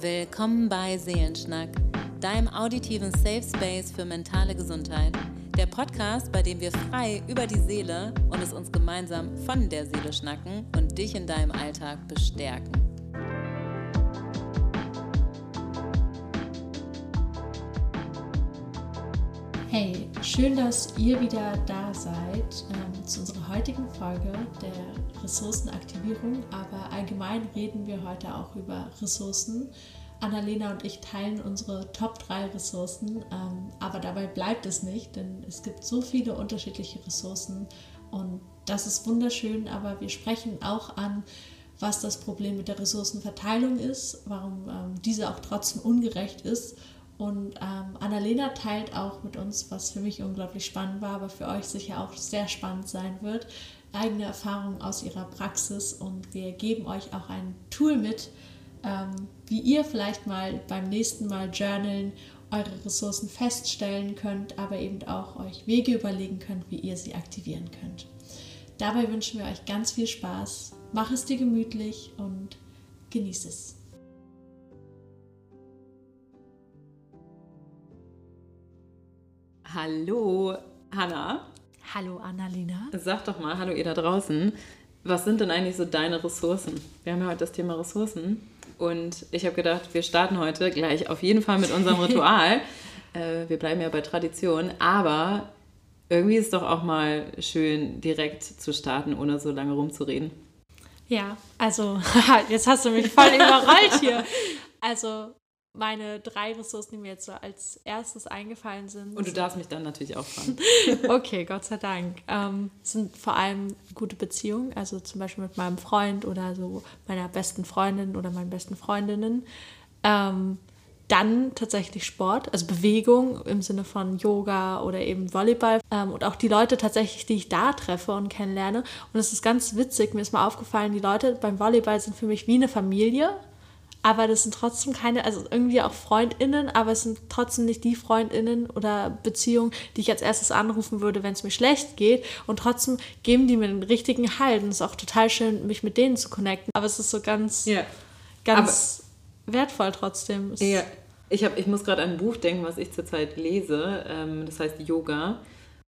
Willkommen bei Seelenschnack, deinem auditiven Safe Space für mentale Gesundheit. Der Podcast, bei dem wir frei über die Seele und es uns gemeinsam von der Seele schnacken und dich in deinem Alltag bestärken. Hey, schön, dass ihr wieder da seid ähm, zu unserer heutigen Folge der Ressourcenaktivierung. Aber allgemein reden wir heute auch über Ressourcen. Annalena und ich teilen unsere Top 3 Ressourcen, ähm, aber dabei bleibt es nicht, denn es gibt so viele unterschiedliche Ressourcen und das ist wunderschön, aber wir sprechen auch an, was das Problem mit der Ressourcenverteilung ist, warum ähm, diese auch trotzdem ungerecht ist und ähm, Annalena teilt auch mit uns, was für mich unglaublich spannend war, aber für euch sicher auch sehr spannend sein wird, eigene Erfahrungen aus ihrer Praxis. Und wir geben euch auch ein Tool mit, ähm, wie ihr vielleicht mal beim nächsten Mal journalen eure Ressourcen feststellen könnt, aber eben auch euch Wege überlegen könnt, wie ihr sie aktivieren könnt. Dabei wünschen wir euch ganz viel Spaß. Mach es dir gemütlich und genieß es. Hallo, Hanna. Hallo, Annalena. Sag doch mal, hallo ihr da draußen. Was sind denn eigentlich so deine Ressourcen? Wir haben ja heute das Thema Ressourcen. Und ich habe gedacht, wir starten heute gleich auf jeden Fall mit unserem Ritual. äh, wir bleiben ja bei Tradition. Aber irgendwie ist es doch auch mal schön, direkt zu starten, ohne so lange rumzureden. Ja, also jetzt hast du mich voll überrollt hier. Also meine drei Ressourcen, die mir jetzt so als erstes eingefallen sind. Und du darfst mich dann natürlich auch fragen. okay, Gott sei Dank. Ähm, sind vor allem gute Beziehungen, also zum Beispiel mit meinem Freund oder so meiner besten Freundin oder meinen besten Freundinnen. Ähm, dann tatsächlich Sport, also Bewegung im Sinne von Yoga oder eben Volleyball ähm, und auch die Leute tatsächlich, die ich da treffe und kennenlerne. Und es ist ganz witzig, mir ist mal aufgefallen, die Leute beim Volleyball sind für mich wie eine Familie aber das sind trotzdem keine, also irgendwie auch FreundInnen, aber es sind trotzdem nicht die FreundInnen oder Beziehungen, die ich als erstes anrufen würde, wenn es mir schlecht geht. Und trotzdem geben die mir den richtigen Halt. Und es ist auch total schön, mich mit denen zu connecten. Aber es ist so ganz, ja. ganz aber, wertvoll trotzdem. Es ja, ich, hab, ich muss gerade an ein Buch denken, was ich zurzeit lese. Ähm, das heißt Yoga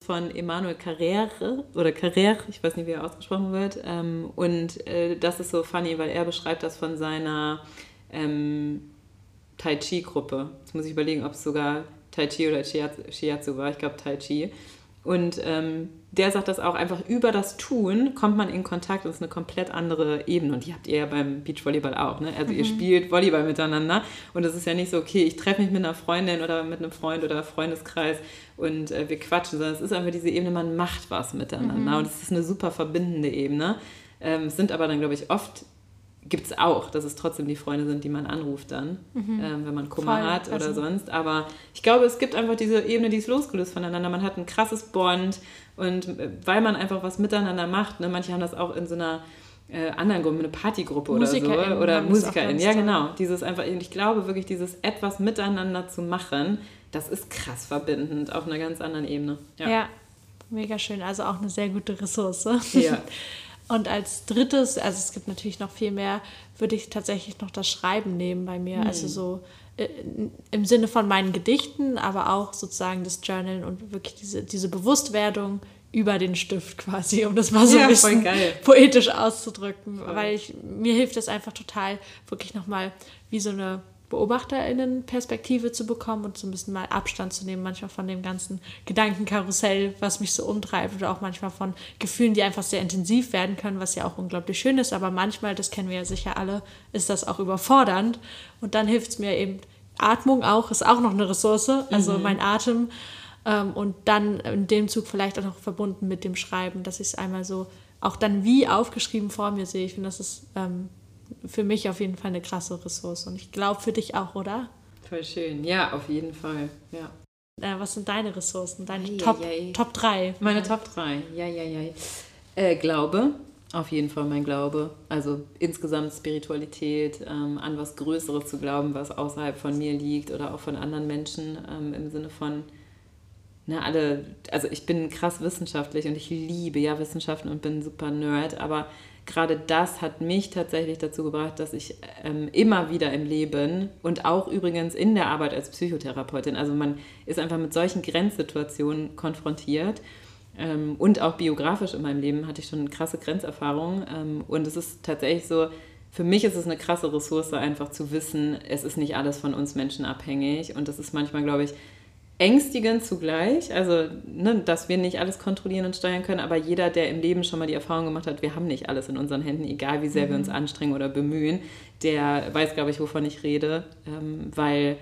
von Emmanuel Carrère oder Carrère, ich weiß nicht, wie er ausgesprochen wird. Ähm, und äh, das ist so funny, weil er beschreibt das von seiner ähm, Tai Chi-Gruppe. Jetzt muss ich überlegen, ob es sogar Tai Chi oder Shiatsu war. Ich glaube Tai Chi. Und ähm, der sagt das auch einfach, über das Tun kommt man in Kontakt und es ist eine komplett andere Ebene. Und die habt ihr ja beim Beachvolleyball auch. Ne? Also mhm. ihr spielt Volleyball miteinander und es ist ja nicht so, okay, ich treffe mich mit einer Freundin oder mit einem Freund oder Freundeskreis und äh, wir quatschen, sondern es ist einfach diese Ebene, man macht was miteinander. Mhm. Und es ist eine super verbindende Ebene. Ähm, es sind aber dann, glaube ich, oft gibt es auch, dass es trotzdem die Freunde sind, die man anruft dann, mhm. ähm, wenn man Kummer Voll. hat oder also. sonst. Aber ich glaube, es gibt einfach diese Ebene, die ist losgelöst voneinander. Man hat ein krasses Bond und äh, weil man einfach was miteinander macht, ne, manche haben das auch in so einer äh, anderen Gruppe, eine Partygruppe oder so. Oder MusikerInnen, ja genau. Dieses einfach, ich glaube wirklich, dieses etwas miteinander zu machen, das ist krass verbindend auf einer ganz anderen Ebene. Ja, ja mega schön. Also auch eine sehr gute Ressource. Ja. Und als drittes, also es gibt natürlich noch viel mehr, würde ich tatsächlich noch das Schreiben nehmen bei mir. Mhm. Also so äh, im Sinne von meinen Gedichten, aber auch sozusagen das Journalen und wirklich diese, diese Bewusstwerdung über den Stift quasi, um das mal so ja, ein bisschen poetisch auszudrücken. Voll. Weil ich, mir hilft das einfach total, wirklich nochmal wie so eine BeobachterInnen-Perspektive zu bekommen und so ein bisschen mal Abstand zu nehmen, manchmal von dem ganzen Gedankenkarussell, was mich so umtreibt, oder auch manchmal von Gefühlen, die einfach sehr intensiv werden können, was ja auch unglaublich schön ist, aber manchmal, das kennen wir ja sicher alle, ist das auch überfordernd. Und dann hilft es mir eben, Atmung auch, ist auch noch eine Ressource, also mhm. mein Atem. Ähm, und dann in dem Zug vielleicht auch noch verbunden mit dem Schreiben, dass ich es einmal so auch dann wie aufgeschrieben vor mir sehe. Ich finde, das ist ähm, für mich auf jeden Fall eine krasse Ressource. Und ich glaube für dich auch, oder? Voll schön. Ja, auf jeden Fall. Ja. Äh, was sind deine Ressourcen? Deine ja, Top, ja, ja. Top 3? Meine Top 3. Ja, ja, ja. Äh, Glaube. Auf jeden Fall mein Glaube. Also insgesamt Spiritualität, ähm, an was Größeres zu glauben, was außerhalb von mir liegt oder auch von anderen Menschen ähm, im Sinne von, ne, alle, also ich bin krass wissenschaftlich und ich liebe ja Wissenschaften und bin super Nerd, aber gerade das hat mich tatsächlich dazu gebracht, dass ich ähm, immer wieder im Leben und auch übrigens in der Arbeit als Psychotherapeutin, also man ist einfach mit solchen Grenzsituationen konfrontiert. Ähm, und auch biografisch in meinem Leben hatte ich schon krasse Grenzerfahrungen. Ähm, und es ist tatsächlich so, für mich ist es eine krasse Ressource, einfach zu wissen, es ist nicht alles von uns Menschen abhängig. Und das ist manchmal, glaube ich, ängstigend zugleich, also ne, dass wir nicht alles kontrollieren und steuern können, aber jeder, der im Leben schon mal die Erfahrung gemacht hat, wir haben nicht alles in unseren Händen, egal wie sehr mhm. wir uns mhm. anstrengen oder bemühen, der weiß, glaube ich, wovon ich rede, ähm, weil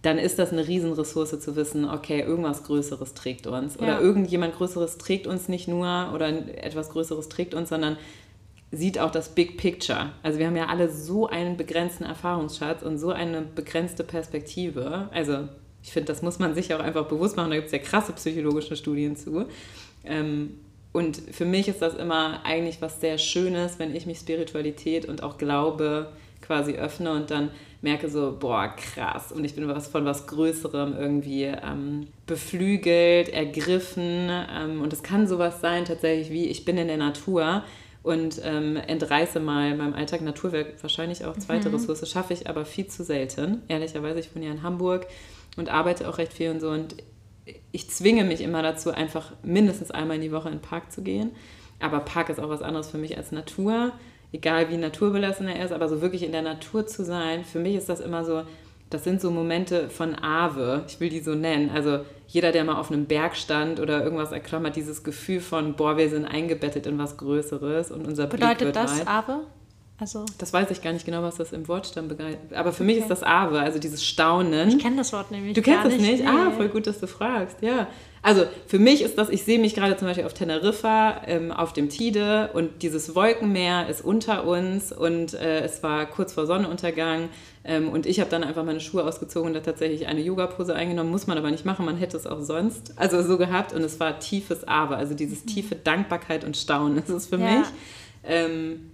dann ist das eine Riesenressource zu wissen, okay, irgendwas Größeres trägt uns oder ja. irgendjemand Größeres trägt uns nicht nur oder etwas Größeres trägt uns, sondern sieht auch das Big Picture. Also wir haben ja alle so einen begrenzten Erfahrungsschatz und so eine begrenzte Perspektive. Also ich finde, das muss man sich auch einfach bewusst machen. Da gibt es ja krasse psychologische Studien zu. Ähm, und für mich ist das immer eigentlich was sehr Schönes, wenn ich mich Spiritualität und auch Glaube quasi öffne und dann merke so, boah, krass. Und ich bin was von was Größerem irgendwie ähm, beflügelt, ergriffen. Ähm, und es kann sowas sein tatsächlich wie, ich bin in der Natur und ähm, entreiße mal meinem Alltag Naturwerk, wahrscheinlich auch zweite mhm. Ressource, schaffe ich aber viel zu selten. Ehrlicherweise, ich wohne ja in Hamburg und arbeite auch recht viel und so. Und ich zwinge mich immer dazu, einfach mindestens einmal in die Woche in den Park zu gehen. Aber Park ist auch was anderes für mich als Natur. Egal wie naturbelassen er ist, aber so wirklich in der Natur zu sein, für mich ist das immer so, das sind so Momente von Ave, ich will die so nennen. Also jeder, der mal auf einem Berg stand oder irgendwas erklammert, dieses Gefühl von, boah, wir sind eingebettet in was Größeres und unser Bedeutet Blick wird das weit. Ave? Also das weiß ich gar nicht genau, was das im Wortstamm begleitet. Aber für mich ist das Ave, also dieses Staunen. Ich kenne das Wort nämlich. Du kennst es nicht? nicht? Nee. Ah, voll gut, dass du fragst. Ja. Also für mich ist das, ich sehe mich gerade zum Beispiel auf Teneriffa, ähm, auf dem Tide und dieses Wolkenmeer ist unter uns und äh, es war kurz vor Sonnenuntergang ähm, und ich habe dann einfach meine Schuhe ausgezogen und da tatsächlich eine Yoga-Pose eingenommen, muss man aber nicht machen, man hätte es auch sonst, also so gehabt und es war tiefes Ave, also dieses mhm. tiefe Dankbarkeit und Staunen, ist für ja. mich. Ähm,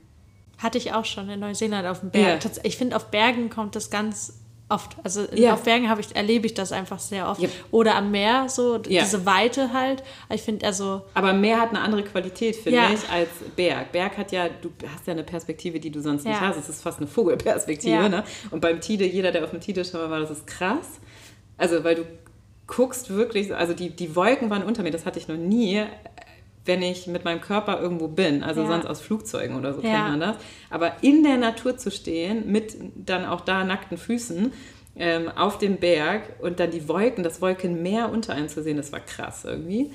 hatte ich auch schon in Neuseeland auf dem Berg. Ja. Ich finde, auf Bergen kommt das ganz oft. Also ja. auf Bergen ich, erlebe ich das einfach sehr oft. Ja. Oder am Meer, so diese Weite halt. Ich finde also. Aber Meer hat eine andere Qualität, finde ich, als Berg. Berg hat ja, du hast ja eine Perspektive, die du sonst nicht hast. Es ist fast eine Vogelperspektive. Ne? Und beim Tide, jeder, der auf dem Tide schon mal war, das ist krass. Also, weil du guckst wirklich, also die, die Wolken waren unter mir, das hatte ich noch nie wenn ich mit meinem Körper irgendwo bin. Also ja. sonst aus Flugzeugen oder so ja. kennt man das. Aber in der Natur zu stehen, mit dann auch da nackten Füßen ähm, auf dem Berg und dann die Wolken, das Wolkenmeer unter einem zu sehen, das war krass irgendwie.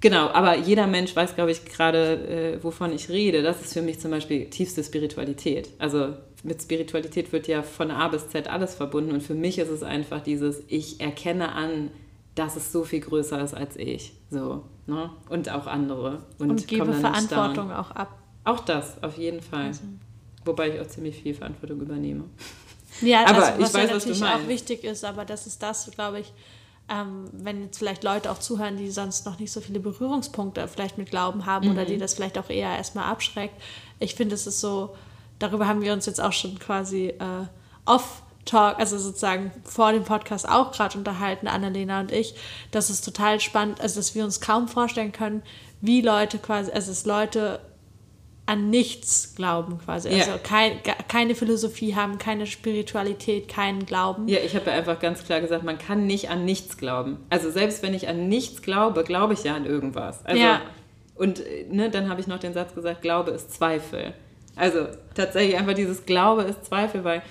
Genau, aber jeder Mensch weiß, glaube ich, gerade, äh, wovon ich rede. Das ist für mich zum Beispiel tiefste Spiritualität. Also mit Spiritualität wird ja von A bis Z alles verbunden und für mich ist es einfach dieses, ich erkenne an, dass es so viel größer ist als ich. So, ne? Und auch andere. Und, und gebe Verantwortung auch ab. Auch das, auf jeden Fall. Also. Wobei ich auch ziemlich viel Verantwortung übernehme. Ja, aber also, was ich weiß, natürlich was auch wichtig ist, aber das ist das, glaube ich, ähm, wenn jetzt vielleicht Leute auch zuhören, die sonst noch nicht so viele Berührungspunkte vielleicht mit Glauben haben mhm. oder die das vielleicht auch eher erstmal abschreckt. Ich finde, es ist so, darüber haben wir uns jetzt auch schon quasi äh, off Talk, also sozusagen vor dem Podcast auch gerade unterhalten, Annalena und ich, dass es total spannend, also dass wir uns kaum vorstellen können, wie Leute quasi, also dass Leute an nichts glauben quasi. Also ja. kein, keine Philosophie haben, keine Spiritualität, keinen Glauben. Ja, ich habe ja einfach ganz klar gesagt, man kann nicht an nichts glauben. Also selbst wenn ich an nichts glaube, glaube ich ja an irgendwas. Also, ja. Und ne, dann habe ich noch den Satz gesagt, Glaube ist Zweifel. Also tatsächlich einfach dieses Glaube ist Zweifel, weil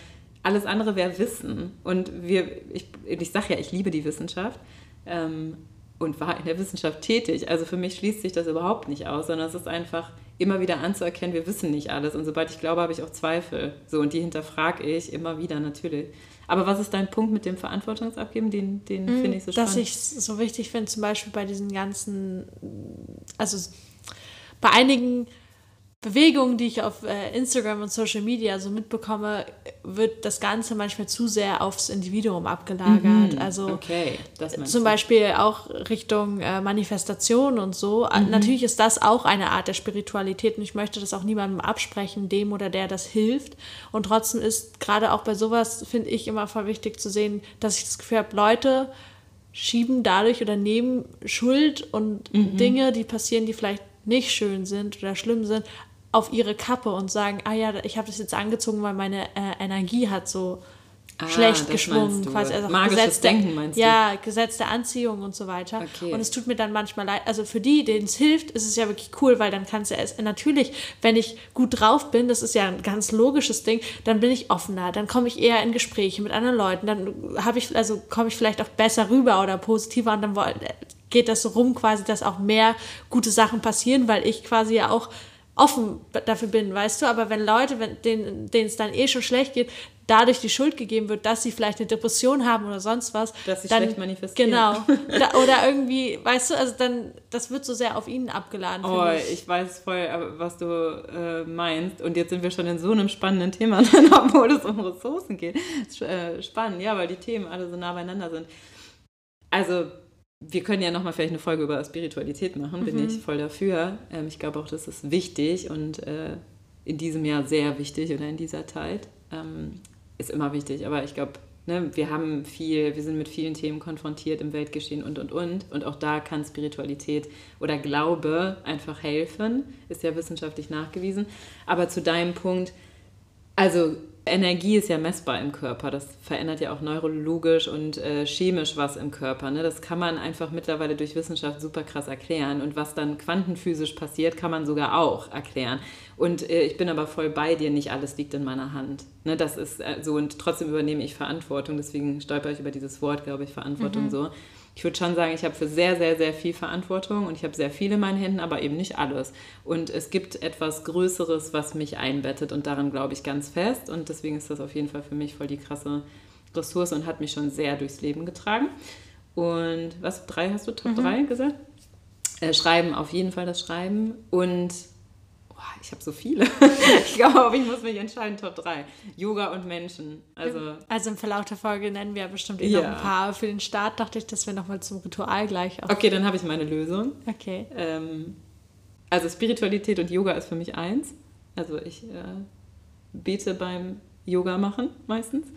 alles andere wäre Wissen. Und wir, ich, ich sage ja, ich liebe die Wissenschaft ähm, und war in der Wissenschaft tätig. Also für mich schließt sich das überhaupt nicht aus, sondern es ist einfach immer wieder anzuerkennen, wir wissen nicht alles. Und sobald ich glaube, habe ich auch Zweifel. So, und die hinterfrage ich immer wieder natürlich. Aber was ist dein Punkt mit dem Verantwortungsabgeben? Den, den mm, finde ich so spannend. Dass ich es so wichtig finde, zum Beispiel bei diesen ganzen, also bei einigen Bewegungen, die ich auf äh, Instagram und Social Media so mitbekomme, wird das Ganze manchmal zu sehr aufs Individuum abgelagert. Mhm, also okay, zum Beispiel auch Richtung äh, Manifestation und so. Mhm. Natürlich ist das auch eine Art der Spiritualität und ich möchte das auch niemandem absprechen, dem oder der das hilft. Und trotzdem ist gerade auch bei sowas, finde ich, immer voll wichtig zu sehen, dass ich das Gefühl habe, Leute schieben dadurch oder nehmen Schuld und mhm. Dinge, die passieren, die vielleicht nicht schön sind oder schlimm sind, auf ihre Kappe und sagen, ah ja, ich habe das jetzt angezogen, weil meine äh, Energie hat so ah, schlecht geschwungen, quasi also Magisches Gesetz Denken meinst du? Ja, Gesetz der Anziehung und so weiter. Okay. Und es tut mir dann manchmal leid. Also für die, denen es hilft, ist es ja wirklich cool, weil dann kannst du es natürlich, wenn ich gut drauf bin, das ist ja ein ganz logisches Ding, dann bin ich offener, dann komme ich eher in Gespräche mit anderen Leuten, dann habe ich also komme ich vielleicht auch besser rüber oder positiver und dann geht das so rum quasi, dass auch mehr gute Sachen passieren, weil ich quasi ja auch offen dafür bin, weißt du, aber wenn Leute, wenn, denen, denen es dann eh schon schlecht geht, dadurch die Schuld gegeben wird, dass sie vielleicht eine Depression haben oder sonst was. Dass sie dann, schlecht manifestieren. Genau. da, oder irgendwie, weißt du, also dann, das wird so sehr auf ihnen abgeladen. Oh, ich. ich. weiß voll, was du äh, meinst. Und jetzt sind wir schon in so einem spannenden Thema obwohl es um Ressourcen geht. Äh, spannend, ja, weil die Themen alle so nah beieinander sind. Also, wir können ja nochmal vielleicht eine Folge über Spiritualität machen, bin mhm. ich voll dafür. Ähm, ich glaube auch, das ist wichtig und äh, in diesem Jahr sehr wichtig oder in dieser Zeit. Ähm, ist immer wichtig, aber ich glaube, ne, wir haben viel, wir sind mit vielen Themen konfrontiert im Weltgeschehen und und und. Und auch da kann Spiritualität oder Glaube einfach helfen, ist ja wissenschaftlich nachgewiesen. Aber zu deinem Punkt, also Energie ist ja messbar im Körper. Das verändert ja auch neurologisch und äh, chemisch was im Körper. Ne? Das kann man einfach mittlerweile durch Wissenschaft super krass erklären. Und was dann quantenphysisch passiert, kann man sogar auch erklären. Und äh, ich bin aber voll bei dir, nicht alles liegt in meiner Hand. Ne? Das ist äh, so und trotzdem übernehme ich Verantwortung. Deswegen stolper ich über dieses Wort, glaube ich, Verantwortung mhm. so ich würde schon sagen, ich habe für sehr, sehr, sehr viel Verantwortung und ich habe sehr viel in meinen Händen, aber eben nicht alles. Und es gibt etwas Größeres, was mich einbettet und daran glaube ich ganz fest. Und deswegen ist das auf jeden Fall für mich voll die krasse Ressource und hat mich schon sehr durchs Leben getragen. Und was, drei hast du, Top mhm. drei gesagt? Äh, Schreiben, auf jeden Fall das Schreiben und ich habe so viele. ich glaube, ich muss mich entscheiden, Top 3. Yoga und Menschen. Also, also im Verlauf der Folge nennen wir bestimmt eh ja. noch ein paar. Für den Start dachte ich, dass wir nochmal zum Ritual gleich auch. Okay, dann habe ich meine Lösung. Okay. Ähm, also Spiritualität und Yoga ist für mich eins. Also ich äh, bete beim Yoga machen meistens.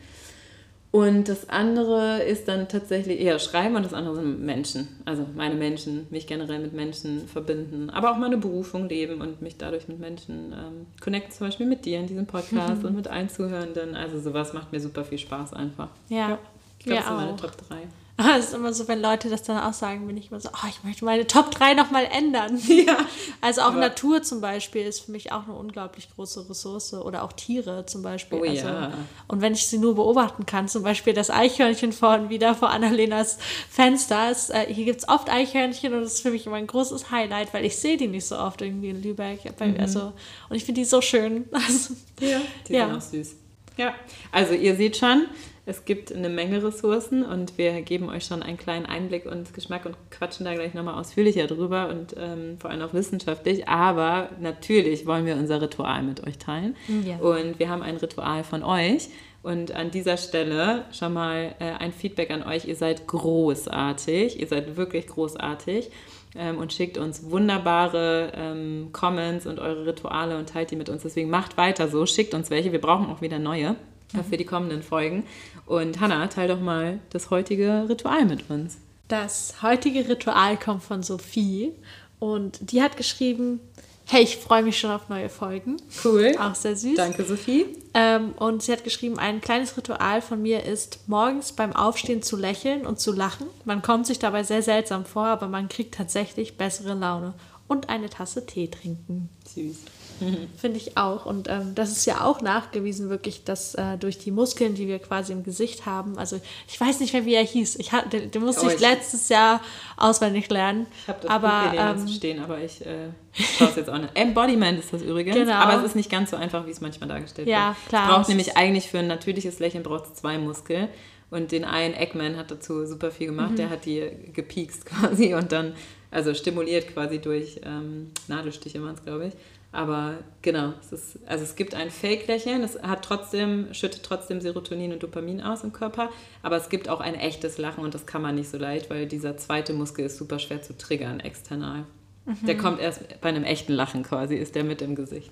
Und das andere ist dann tatsächlich eher Schreiben und das andere sind Menschen. Also meine Menschen, mich generell mit Menschen verbinden, aber auch meine Berufung leben und mich dadurch mit Menschen ähm, connecten, zum Beispiel mit dir in diesem Podcast und mit allen Zuhörenden. Also sowas macht mir super viel Spaß einfach. Ja, ja. ich glaube, das sind meine Top 3. Es ist immer so, wenn Leute das dann auch sagen, bin ich immer so, oh, ich möchte meine Top 3 nochmal ändern. Ja. Also auch Natur zum Beispiel ist für mich auch eine unglaublich große Ressource oder auch Tiere zum Beispiel. Oh, also, ja. Und wenn ich sie nur beobachten kann, zum Beispiel das Eichhörnchen vorhin wieder vor Annalenas Fenster. Ist, äh, hier gibt es oft Eichhörnchen und das ist für mich immer ein großes Highlight, weil ich sehe die nicht so oft irgendwie in Lübeck. Mhm. Also, und ich finde die so schön. Also, ja, die ja. sind auch süß. Ja, also ihr seht schon, es gibt eine Menge Ressourcen und wir geben euch schon einen kleinen Einblick und Geschmack und quatschen da gleich nochmal ausführlicher drüber und ähm, vor allem auch wissenschaftlich. Aber natürlich wollen wir unser Ritual mit euch teilen. Ja. Und wir haben ein Ritual von euch. Und an dieser Stelle schon mal äh, ein Feedback an euch. Ihr seid großartig. Ihr seid wirklich großartig. Ähm, und schickt uns wunderbare ähm, Comments und eure Rituale und teilt die mit uns. Deswegen macht weiter so. Schickt uns welche. Wir brauchen auch wieder neue. Für die kommenden Folgen. Und Hanna, teil doch mal das heutige Ritual mit uns. Das heutige Ritual kommt von Sophie und die hat geschrieben, hey, ich freue mich schon auf neue Folgen. Cool. Auch sehr süß. Danke, Sophie. Ähm, und sie hat geschrieben, ein kleines Ritual von mir ist, morgens beim Aufstehen zu lächeln und zu lachen. Man kommt sich dabei sehr seltsam vor, aber man kriegt tatsächlich bessere Laune. Und eine Tasse Tee trinken. Süß. Finde ich auch. Und ähm, das ist ja auch nachgewiesen, wirklich, dass äh, durch die Muskeln, die wir quasi im Gesicht haben, also ich weiß nicht mehr, wie er hieß. Ich hab, den, den musste oh, ich, ich, letztes Jahr auswendig lernen. Ich habe das aber, Buch ähm, stehen, aber ich äh, schaue es jetzt auch nicht. Embodiment ist das übrigens. Genau. Aber es ist nicht ganz so einfach, wie es manchmal dargestellt ja, wird. Klar, es braucht nämlich eigentlich für ein natürliches Lächeln braucht zwei Muskeln. Und den einen Eggman hat dazu super viel gemacht. Mhm. Der hat die gepiekst quasi und dann, also stimuliert quasi durch ähm, Nadelstiche waren es, glaube ich. Aber genau, es ist, also es gibt ein Fake-Lächeln, es hat trotzdem, schüttet trotzdem Serotonin und Dopamin aus im Körper, aber es gibt auch ein echtes Lachen und das kann man nicht so leicht, weil dieser zweite Muskel ist super schwer zu triggern external. Mhm. Der kommt erst bei einem echten Lachen quasi, ist der mit im Gesicht.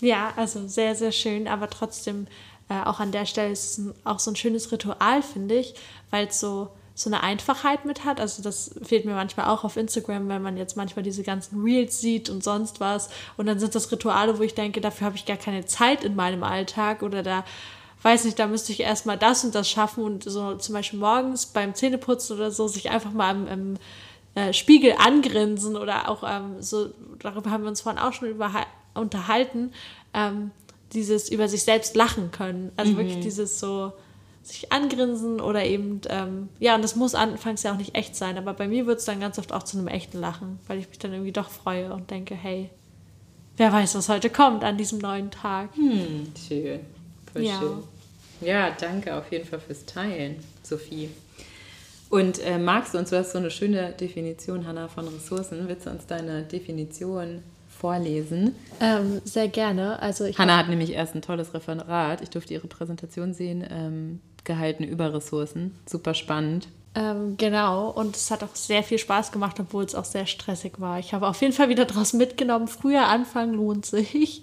Ja, also sehr, sehr schön, aber trotzdem äh, auch an der Stelle ist es ein, auch so ein schönes Ritual, finde ich, weil es so so eine Einfachheit mit hat. Also das fehlt mir manchmal auch auf Instagram, wenn man jetzt manchmal diese ganzen Reels sieht und sonst was. Und dann sind das Rituale, wo ich denke, dafür habe ich gar keine Zeit in meinem Alltag oder da weiß nicht, da müsste ich erstmal das und das schaffen und so zum Beispiel morgens beim Zähneputzen oder so sich einfach mal im, im äh, Spiegel angrinsen oder auch ähm, so, darüber haben wir uns vorhin auch schon über, unterhalten, ähm, dieses über sich selbst lachen können. Also mhm. wirklich dieses so sich angrinsen oder eben, ähm, ja, und das muss anfangs ja auch nicht echt sein, aber bei mir wird es dann ganz oft auch zu einem echten Lachen, weil ich mich dann irgendwie doch freue und denke, hey, wer weiß, was heute kommt an diesem neuen Tag. Hm, schön. Voll ja. schön. Ja, danke auf jeden Fall fürs Teilen, Sophie. Und äh, magst du uns, du hast so eine schöne Definition, Hanna, von Ressourcen. Willst du uns deine Definition vorlesen? Ähm, sehr gerne. Also Hanna hat nämlich erst ein tolles Referat. Ich durfte ihre Präsentation sehen, ähm, gehalten über Ressourcen. Super spannend. Ähm, genau, und es hat auch sehr viel Spaß gemacht, obwohl es auch sehr stressig war. Ich habe auf jeden Fall wieder daraus mitgenommen, früher anfangen lohnt sich.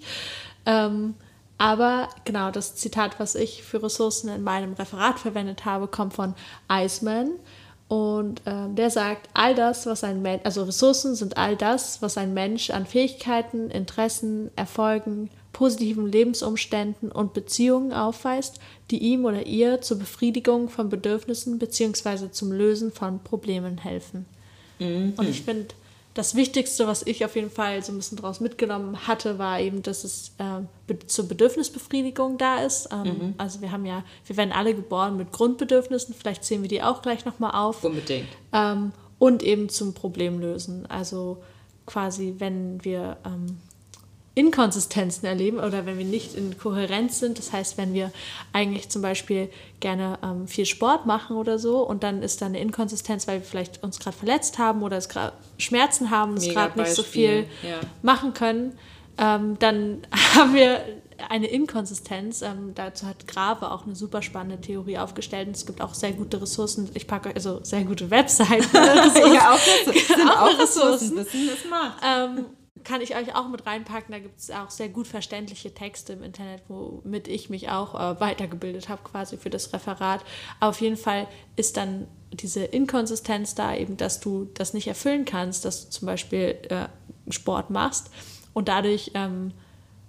Ähm, aber genau, das Zitat, was ich für Ressourcen in meinem Referat verwendet habe, kommt von Eisman. Und äh, der sagt, all das, was ein Mensch, also Ressourcen sind all das, was ein Mensch an Fähigkeiten, Interessen, Erfolgen, positiven Lebensumständen und Beziehungen aufweist, die ihm oder ihr zur Befriedigung von Bedürfnissen bzw. zum Lösen von Problemen helfen. Mhm. Und ich finde, das Wichtigste, was ich auf jeden Fall so ein bisschen daraus mitgenommen hatte, war eben, dass es äh, be zur Bedürfnisbefriedigung da ist. Ähm, mhm. Also wir haben ja, wir werden alle geboren mit Grundbedürfnissen, vielleicht zählen wir die auch gleich nochmal auf. Unbedingt. Ähm, und eben zum Problemlösen. Also quasi, wenn wir ähm, Inkonsistenzen erleben oder wenn wir nicht in Kohärenz sind. Das heißt, wenn wir eigentlich zum Beispiel gerne ähm, viel Sport machen oder so und dann ist da eine Inkonsistenz, weil wir vielleicht uns gerade verletzt haben oder es gerade Schmerzen haben es gerade nicht so viel ja. machen können, ähm, dann haben wir eine Inkonsistenz. Ähm, dazu hat Grave auch eine super spannende Theorie aufgestellt. Und es gibt auch sehr gute Ressourcen. Ich packe also sehr gute Webseiten. ja, auch, sind auch, auch Ressourcen. Ressourcen. Das macht. Ähm, kann ich euch auch mit reinpacken. Da gibt es auch sehr gut verständliche Texte im Internet, womit ich mich auch äh, weitergebildet habe, quasi für das Referat. Auf jeden Fall ist dann diese Inkonsistenz da, eben, dass du das nicht erfüllen kannst, dass du zum Beispiel äh, Sport machst und dadurch ähm,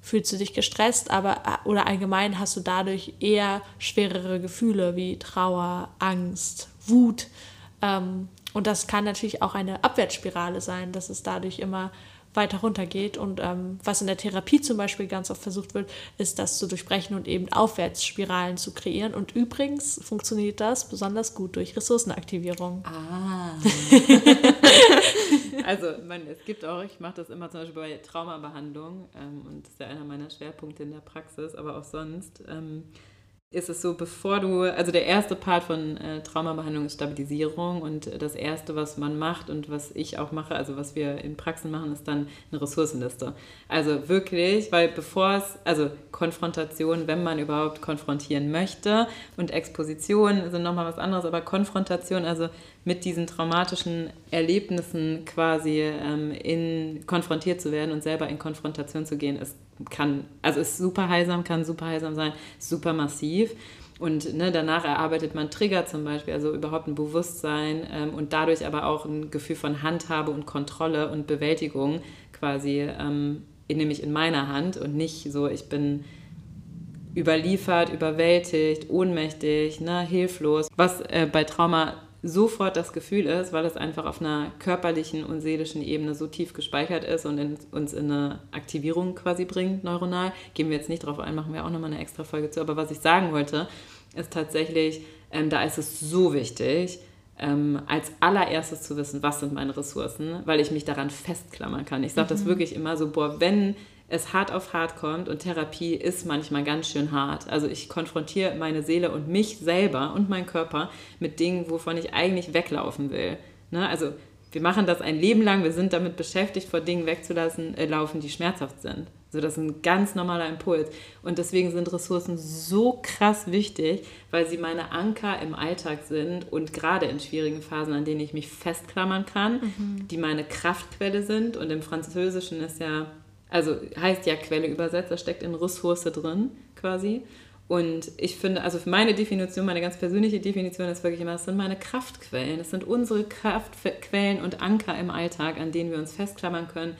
fühlst du dich gestresst, aber äh, oder allgemein hast du dadurch eher schwerere Gefühle wie Trauer, Angst, Wut. Ähm, und das kann natürlich auch eine Abwärtsspirale sein, dass es dadurch immer weiter runtergeht. Und ähm, was in der Therapie zum Beispiel ganz oft versucht wird, ist das zu durchbrechen und eben Aufwärtsspiralen zu kreieren. Und übrigens funktioniert das besonders gut durch Ressourcenaktivierung. Ah. also man, es gibt auch, ich mache das immer zum Beispiel bei Traumabehandlung ähm, und das ist ja einer meiner Schwerpunkte in der Praxis, aber auch sonst. Ähm, ist es so, bevor du, also der erste Part von äh, Traumabehandlung ist Stabilisierung und das erste, was man macht und was ich auch mache, also was wir in Praxen machen, ist dann eine Ressourcenliste. Also wirklich, weil bevor es, also Konfrontation, wenn man überhaupt konfrontieren möchte und Exposition sind nochmal was anderes, aber Konfrontation, also mit diesen traumatischen Erlebnissen quasi ähm, in, konfrontiert zu werden und selber in Konfrontation zu gehen, ist, kann, also ist super heilsam, kann super heilsam sein, super massiv. Und ne, danach erarbeitet man Trigger zum Beispiel, also überhaupt ein Bewusstsein ähm, und dadurch aber auch ein Gefühl von Handhabe und Kontrolle und Bewältigung quasi, ähm, nämlich in meiner Hand und nicht so, ich bin überliefert, überwältigt, ohnmächtig, ne, hilflos. Was äh, bei Trauma sofort das Gefühl ist, weil es einfach auf einer körperlichen und seelischen Ebene so tief gespeichert ist und in, uns in eine Aktivierung quasi bringt, neuronal. Gehen wir jetzt nicht drauf ein, machen wir auch nochmal eine extra Folge zu. Aber was ich sagen wollte, ist tatsächlich, ähm, da ist es so wichtig, ähm, als allererstes zu wissen, was sind meine Ressourcen, weil ich mich daran festklammern kann. Ich sage mhm. das wirklich immer so, boah, wenn es hart auf hart kommt und Therapie ist manchmal ganz schön hart. Also ich konfrontiere meine Seele und mich selber und meinen Körper mit Dingen, wovon ich eigentlich weglaufen will. Ne? Also wir machen das ein Leben lang, wir sind damit beschäftigt, vor Dingen wegzulassen, äh, laufen, die schmerzhaft sind. Also das ist ein ganz normaler Impuls. Und deswegen sind Ressourcen so krass wichtig, weil sie meine Anker im Alltag sind und gerade in schwierigen Phasen, an denen ich mich festklammern kann, mhm. die meine Kraftquelle sind. Und im Französischen ist ja also heißt ja Quelle übersetzt, da steckt in Ressource drin quasi. Und ich finde, also für meine Definition, meine ganz persönliche Definition ist wirklich immer, das sind meine Kraftquellen. Das sind unsere Kraftquellen und Anker im Alltag, an denen wir uns festklammern können.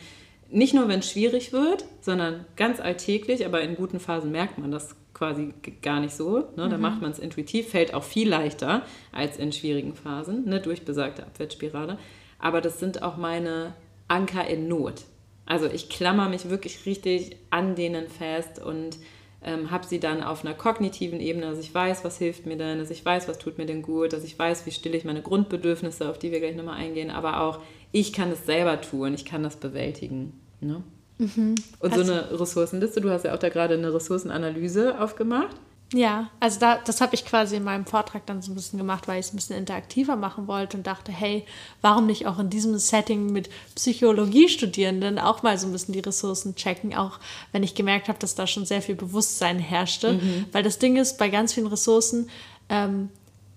Nicht nur, wenn es schwierig wird, sondern ganz alltäglich, aber in guten Phasen merkt man das quasi gar nicht so. Ne? Mhm. Da macht man es intuitiv, fällt auch viel leichter als in schwierigen Phasen, ne? durch besagte Abwärtsspirale. Aber das sind auch meine Anker in Not. Also ich klammer mich wirklich richtig an denen fest und ähm, habe sie dann auf einer kognitiven Ebene, dass ich weiß, was hilft mir denn, dass ich weiß, was tut mir denn gut, dass ich weiß, wie stille ich meine Grundbedürfnisse, auf die wir gleich nochmal eingehen, aber auch ich kann es selber tun, ich kann das bewältigen. Ne? Mhm. Und also, so eine Ressourcenliste, du hast ja auch da gerade eine Ressourcenanalyse aufgemacht. Ja, also da, das habe ich quasi in meinem Vortrag dann so ein bisschen gemacht, weil ich es ein bisschen interaktiver machen wollte und dachte, hey, warum nicht auch in diesem Setting mit Psychologiestudierenden auch mal so ein bisschen die Ressourcen checken, auch wenn ich gemerkt habe, dass da schon sehr viel Bewusstsein herrschte. Mhm. Weil das Ding ist, bei ganz vielen Ressourcen, ähm,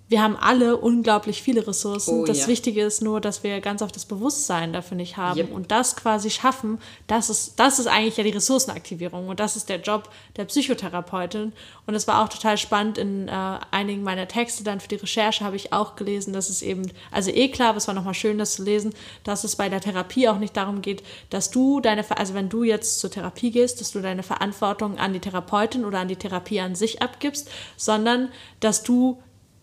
wir haben alle unglaublich viele Ressourcen. Oh, das ja. Wichtige ist nur, dass wir ganz oft das Bewusstsein dafür nicht haben yep. und das quasi schaffen. Das ist, das ist eigentlich ja die Ressourcenaktivierung und das ist der Job der Psychotherapeutin. Und es war auch total spannend. In äh, einigen meiner Texte dann für die Recherche habe ich auch gelesen, dass es eben, also eh klar, aber es war nochmal schön, das zu lesen, dass es bei der Therapie auch nicht darum geht, dass du deine, also wenn du jetzt zur Therapie gehst, dass du deine Verantwortung an die Therapeutin oder an die Therapie an sich abgibst, sondern dass du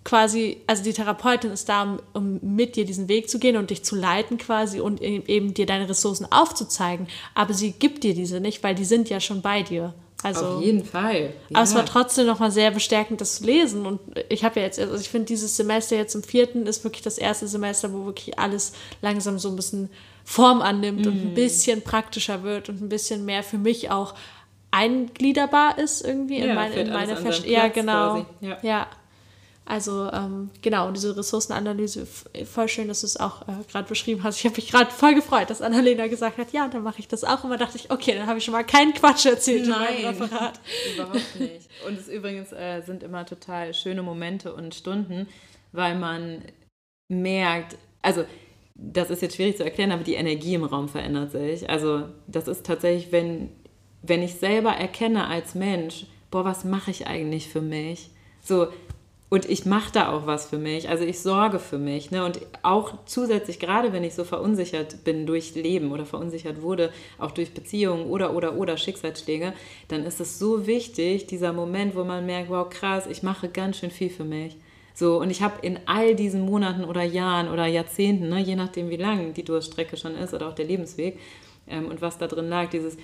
quasi, also die Therapeutin ist da, um, um, mit dir diesen Weg zu gehen und dich zu leiten quasi und e-, eben dir deine Ressourcen aufzuzeigen. Aber sie gibt dir diese nicht, weil die sind ja schon bei dir. Also, Auf jeden Fall. Ja. Aber es war trotzdem nochmal sehr bestärkend, das zu lesen. Und ich habe ja jetzt, also ich finde, dieses Semester jetzt im vierten ist wirklich das erste Semester, wo wirklich alles langsam so ein bisschen Form annimmt mhm. und ein mhm. bisschen praktischer wird und ein bisschen mehr für mich auch eingliederbar ist irgendwie ja, in, mein, in meine Verständnis. Ja, genau. Ja. ja. Also ähm, genau, und diese Ressourcenanalyse, voll schön, dass du es auch äh, gerade beschrieben hast. Ich habe mich gerade voll gefreut, dass Annalena gesagt hat, ja, dann mache ich das auch. Und dann dachte ich, okay, dann habe ich schon mal keinen Quatsch erzählt Nein, in meinem Referat. überhaupt nicht. Und es übrigens äh, sind immer total schöne Momente und Stunden, weil man merkt, also das ist jetzt schwierig zu erklären, aber die Energie im Raum verändert sich. Also das ist tatsächlich, wenn, wenn ich selber erkenne als Mensch, boah, was mache ich eigentlich für mich? So, und ich mache da auch was für mich. Also ich sorge für mich. Ne? Und auch zusätzlich, gerade wenn ich so verunsichert bin durch Leben oder verunsichert wurde, auch durch Beziehungen oder, oder, oder Schicksalsschläge, dann ist es so wichtig, dieser Moment, wo man merkt, wow, krass, ich mache ganz schön viel für mich. So, und ich habe in all diesen Monaten oder Jahren oder Jahrzehnten, ne, je nachdem, wie lang die Durststrecke schon ist oder auch der Lebensweg ähm, und was da drin lag, dieses,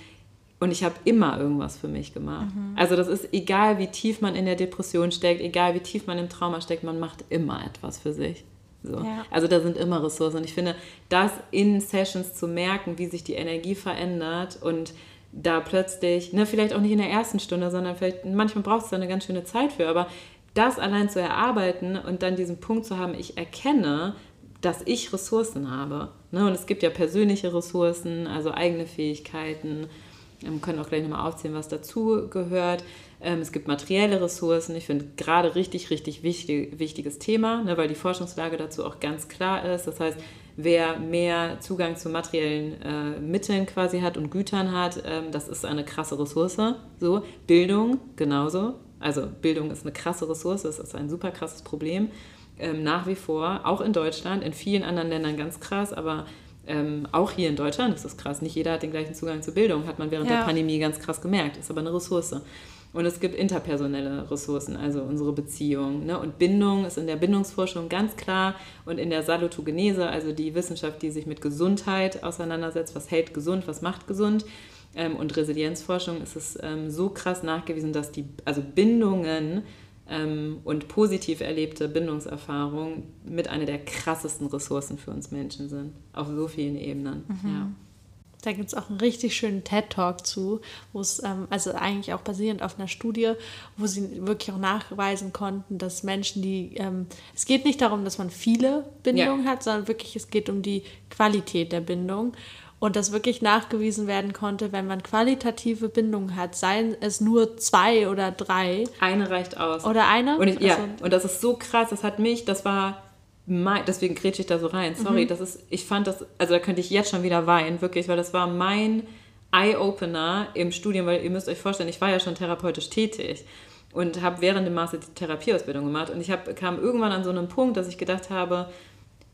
und ich habe immer irgendwas für mich gemacht. Mhm. Also das ist egal, wie tief man in der Depression steckt, egal wie tief man im Trauma steckt, man macht immer etwas für sich. So. Ja. Also da sind immer Ressourcen. Und ich finde, das in Sessions zu merken, wie sich die Energie verändert und da plötzlich, ne, vielleicht auch nicht in der ersten Stunde, sondern vielleicht, manchmal braucht es da eine ganz schöne Zeit für, aber das allein zu erarbeiten und dann diesen Punkt zu haben, ich erkenne, dass ich Ressourcen habe. Ne? Und es gibt ja persönliche Ressourcen, also eigene Fähigkeiten, wir können auch gleich nochmal aufzählen, was dazu gehört. Ähm, es gibt materielle Ressourcen. Ich finde gerade richtig, richtig wichtig, wichtiges Thema, ne, weil die Forschungslage dazu auch ganz klar ist. Das heißt, wer mehr Zugang zu materiellen äh, Mitteln quasi hat und Gütern hat, ähm, das ist eine krasse Ressource. So, Bildung genauso. Also Bildung ist eine krasse Ressource, das ist ein super krasses Problem. Ähm, nach wie vor, auch in Deutschland, in vielen anderen Ländern ganz krass, aber ähm, auch hier in Deutschland, das ist krass, nicht jeder hat den gleichen Zugang zur Bildung, hat man während ja. der Pandemie ganz krass gemerkt, ist aber eine Ressource. Und es gibt interpersonelle Ressourcen, also unsere Beziehung. Ne? Und Bindung ist in der Bindungsforschung ganz klar und in der Salutogenese, also die Wissenschaft, die sich mit Gesundheit auseinandersetzt, was hält gesund, was macht gesund. Ähm, und Resilienzforschung ist es ähm, so krass nachgewiesen, dass die, also Bindungen ähm, und positiv erlebte Bindungserfahrungen mit einer der krassesten Ressourcen für uns Menschen sind. Auf so vielen Ebenen. Mhm. Ja. Da gibt es auch einen richtig schönen TED-Talk zu, wo es, ähm, also eigentlich auch basierend auf einer Studie, wo sie wirklich auch nachweisen konnten, dass Menschen, die, ähm, es geht nicht darum, dass man viele Bindungen ja. hat, sondern wirklich, es geht um die Qualität der Bindung und das wirklich nachgewiesen werden konnte, wenn man qualitative Bindungen hat, seien es nur zwei oder drei. Eine reicht aus. Oder eine? Und ich, ja, also, und das ist so krass, das hat mich, das war, mein, deswegen grätsche ich da so rein, sorry, mhm. das ist, ich fand das, also da könnte ich jetzt schon wieder weinen, wirklich, weil das war mein Eye-Opener im Studium, weil ihr müsst euch vorstellen, ich war ja schon therapeutisch tätig. und habe während dem Master die Therapieausbildung gemacht. Und ich hab, kam irgendwann an so einem Punkt, dass ich gedacht habe,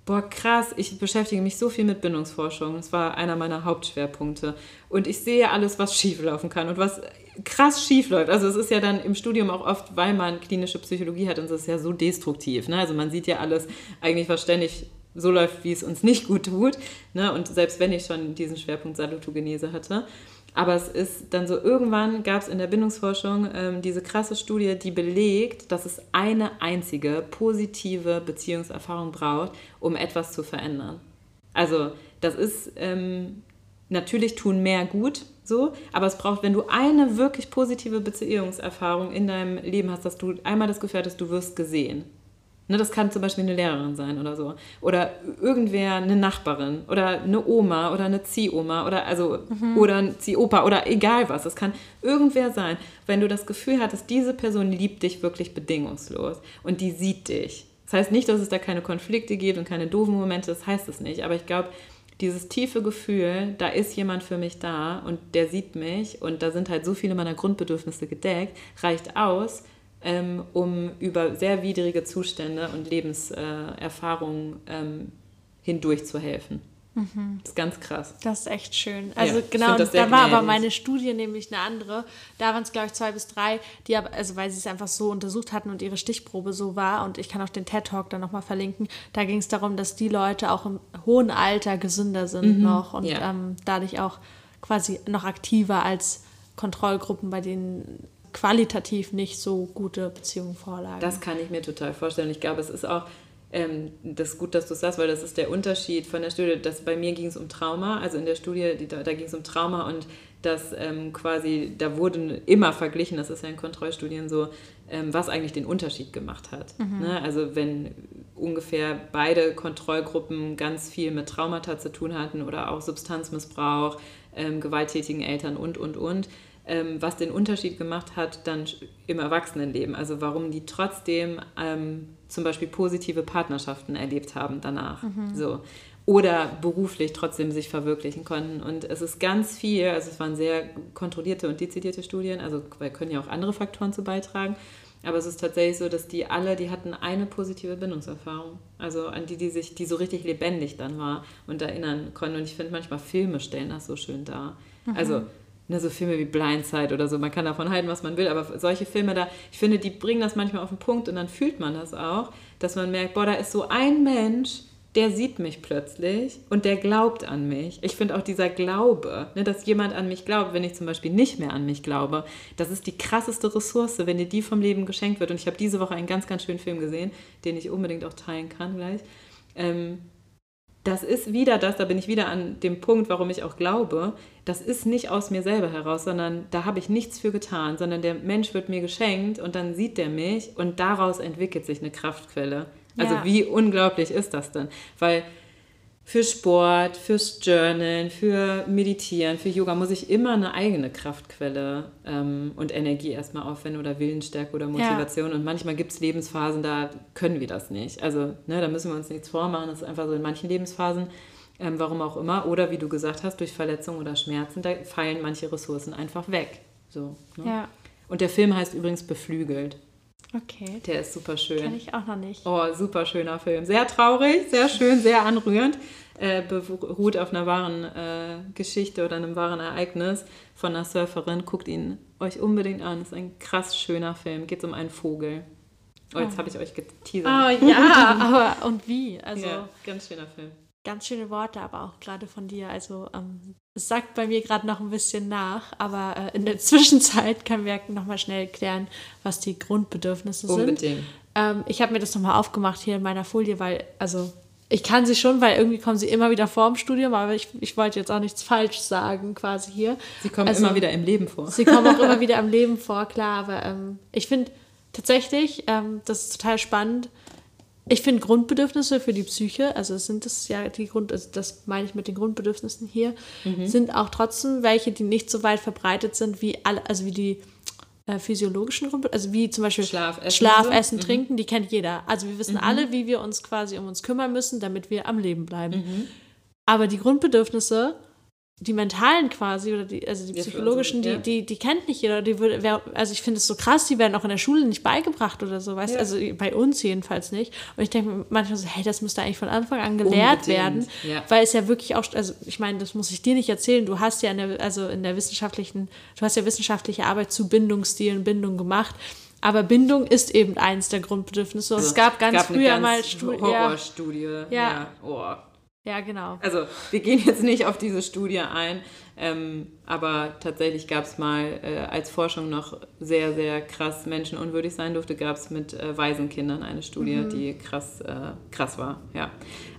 boah, krass, ich beschäftige mich so viel mit Bindungsforschung. Das war einer meiner Hauptschwerpunkte. Und ich sehe alles, was schieflaufen kann und was krass schief läuft. Also es ist ja dann im Studium auch oft, weil man klinische Psychologie hat und es ist ja so destruktiv. Ne? Also man sieht ja alles eigentlich, was ständig so läuft, wie es uns nicht gut tut. Ne? Und selbst wenn ich schon diesen Schwerpunkt Salutogenese hatte. Aber es ist dann so, irgendwann gab es in der Bindungsforschung ähm, diese krasse Studie, die belegt, dass es eine einzige positive Beziehungserfahrung braucht, um etwas zu verändern. Also das ist, ähm, natürlich tun mehr gut, so, aber es braucht, wenn du eine wirklich positive Beziehungserfahrung in deinem Leben hast, dass du einmal das Gefühl hast, du wirst gesehen. Ne, das kann zum Beispiel eine Lehrerin sein oder so. Oder irgendwer, eine Nachbarin oder eine Oma oder eine Ziehoma oder also mhm. oder ein Ziehopa oder egal was. Es kann irgendwer sein, wenn du das Gefühl hattest, diese Person liebt dich wirklich bedingungslos und die sieht dich. Das heißt nicht, dass es da keine Konflikte gibt und keine doofen Momente, das heißt es nicht. Aber ich glaube, dieses tiefe Gefühl, da ist jemand für mich da und der sieht mich und da sind halt so viele meiner Grundbedürfnisse gedeckt, reicht aus, ähm, um über sehr widrige Zustände und Lebenserfahrungen äh, ähm, hindurch zu helfen. Mhm. Das ist ganz krass. Das ist echt schön. Also ja, genau, da war gnädig. aber meine Studie nämlich eine andere. Da waren es, glaube ich, zwei bis drei, die aber, also weil sie es einfach so untersucht hatten und ihre Stichprobe so war, und ich kann auch den TED-Talk dann nochmal verlinken, da ging es darum, dass die Leute auch im hohen Alter gesünder sind mhm. noch und ja. ähm, dadurch auch quasi noch aktiver als Kontrollgruppen, bei denen qualitativ nicht so gute Beziehungen vorlagen. Das kann ich mir total vorstellen. Ich glaube, es ist auch ähm, das ist gut, dass du sagst, weil das ist der Unterschied von der Studie. Dass bei mir ging es um Trauma, also in der Studie, die, da, da ging es um Trauma und das ähm, quasi, da wurden immer verglichen, das ist ja in Kontrollstudien so, ähm, was eigentlich den Unterschied gemacht hat. Mhm. Ne? Also wenn ungefähr beide Kontrollgruppen ganz viel mit Traumata zu tun hatten oder auch Substanzmissbrauch, ähm, gewalttätigen Eltern und, und, und, ähm, was den Unterschied gemacht hat dann im Erwachsenenleben. Also warum die trotzdem ähm, zum Beispiel positive Partnerschaften erlebt haben danach. Mhm. So. Oder beruflich trotzdem sich verwirklichen konnten. Und es ist ganz viel, also es waren sehr kontrollierte und dezidierte Studien, also weil können ja auch andere Faktoren zu beitragen. Aber es ist tatsächlich so, dass die alle, die hatten eine positive Bindungserfahrung. Also an die, die sich, die so richtig lebendig dann war und erinnern konnten. Und ich finde manchmal Filme stellen das so schön dar. Mhm. Also ne, so Filme wie Blindside oder so, man kann davon halten, was man will, aber solche Filme da, ich finde, die bringen das manchmal auf den Punkt und dann fühlt man das auch, dass man merkt, boah, da ist so ein Mensch, der sieht mich plötzlich und der glaubt an mich. Ich finde auch dieser Glaube, ne, dass jemand an mich glaubt, wenn ich zum Beispiel nicht mehr an mich glaube, das ist die krasseste Ressource, wenn dir die vom Leben geschenkt wird. Und ich habe diese Woche einen ganz, ganz schönen Film gesehen, den ich unbedingt auch teilen kann gleich. Ähm, das ist wieder das, da bin ich wieder an dem Punkt, warum ich auch glaube, das ist nicht aus mir selber heraus, sondern da habe ich nichts für getan, sondern der Mensch wird mir geschenkt und dann sieht der mich und daraus entwickelt sich eine Kraftquelle. Also ja. wie unglaublich ist das denn? Weil für Sport, fürs Journalen, für Meditieren, für Yoga muss ich immer eine eigene Kraftquelle ähm, und Energie erstmal aufwenden oder Willensstärke oder Motivation. Ja. Und manchmal gibt es Lebensphasen, da können wir das nicht. Also ne, da müssen wir uns nichts vormachen. Das ist einfach so in manchen Lebensphasen, ähm, warum auch immer. Oder wie du gesagt hast, durch Verletzungen oder Schmerzen, da fallen manche Ressourcen einfach weg. So, ne? ja. Und der Film heißt übrigens Beflügelt. Okay. Der ist super schön. Kenne ich auch noch nicht. Oh, super schöner Film. Sehr traurig, sehr schön, sehr anrührend. Äh, beruht auf einer wahren äh, Geschichte oder einem wahren Ereignis von einer Surferin. Guckt ihn euch unbedingt an. Ist ein krass schöner Film. Geht um einen Vogel. Oh, jetzt oh. habe ich euch geteasert. Oh ja, aber und wie? Also, ja, ganz schöner Film. Ganz schöne Worte, aber auch gerade von dir. Also ähm, es sagt bei mir gerade noch ein bisschen nach, aber äh, in der Zwischenzeit können wir nochmal schnell klären, was die Grundbedürfnisse Unbedingt. sind. Unbedingt. Ähm, ich habe mir das nochmal aufgemacht hier in meiner Folie, weil, also ich kann sie schon, weil irgendwie kommen sie immer wieder vor im Studium, aber ich, ich wollte jetzt auch nichts falsch sagen quasi hier. Sie kommen also, immer wieder im Leben vor. Sie kommen auch immer wieder im Leben vor, klar, aber ähm, ich finde tatsächlich, ähm, das ist total spannend, ich finde Grundbedürfnisse für die Psyche, also sind das ja die Grund, also das meine ich mit den Grundbedürfnissen hier, mhm. sind auch trotzdem welche, die nicht so weit verbreitet sind wie alle, also wie die äh, physiologischen Grundbedürfnisse, also wie zum Beispiel Schlaf, Essen, Schlaf, Essen mhm. Trinken, die kennt jeder. Also wir wissen mhm. alle, wie wir uns quasi um uns kümmern müssen, damit wir am Leben bleiben. Mhm. Aber die Grundbedürfnisse die mentalen quasi oder die, also die psychologischen, die, die, die kennt nicht jeder. Die würde, wär, also ich finde es so krass, die werden auch in der Schule nicht beigebracht oder so, weißt ja. Also bei uns jedenfalls nicht. Und ich denke manchmal so, hey, das müsste eigentlich von Anfang an gelehrt Unbedingt. werden, weil es ja wirklich auch, also ich meine, das muss ich dir nicht erzählen. Du hast ja in der, also in der wissenschaftlichen, du hast ja wissenschaftliche Arbeit zu Bindungsstilen, Bindung gemacht. Aber Bindung ist eben eins der Grundbedürfnisse. Also, es gab ganz es gab früher mal Studi Horrorstudie. Ja. ja. Oh. Ja, genau. Also wir gehen jetzt nicht auf diese Studie ein, ähm, aber tatsächlich gab es mal, äh, als Forschung noch sehr, sehr krass menschenunwürdig sein durfte, gab es mit äh, Waisenkindern eine Studie, mhm. die krass, äh, krass war. Ja.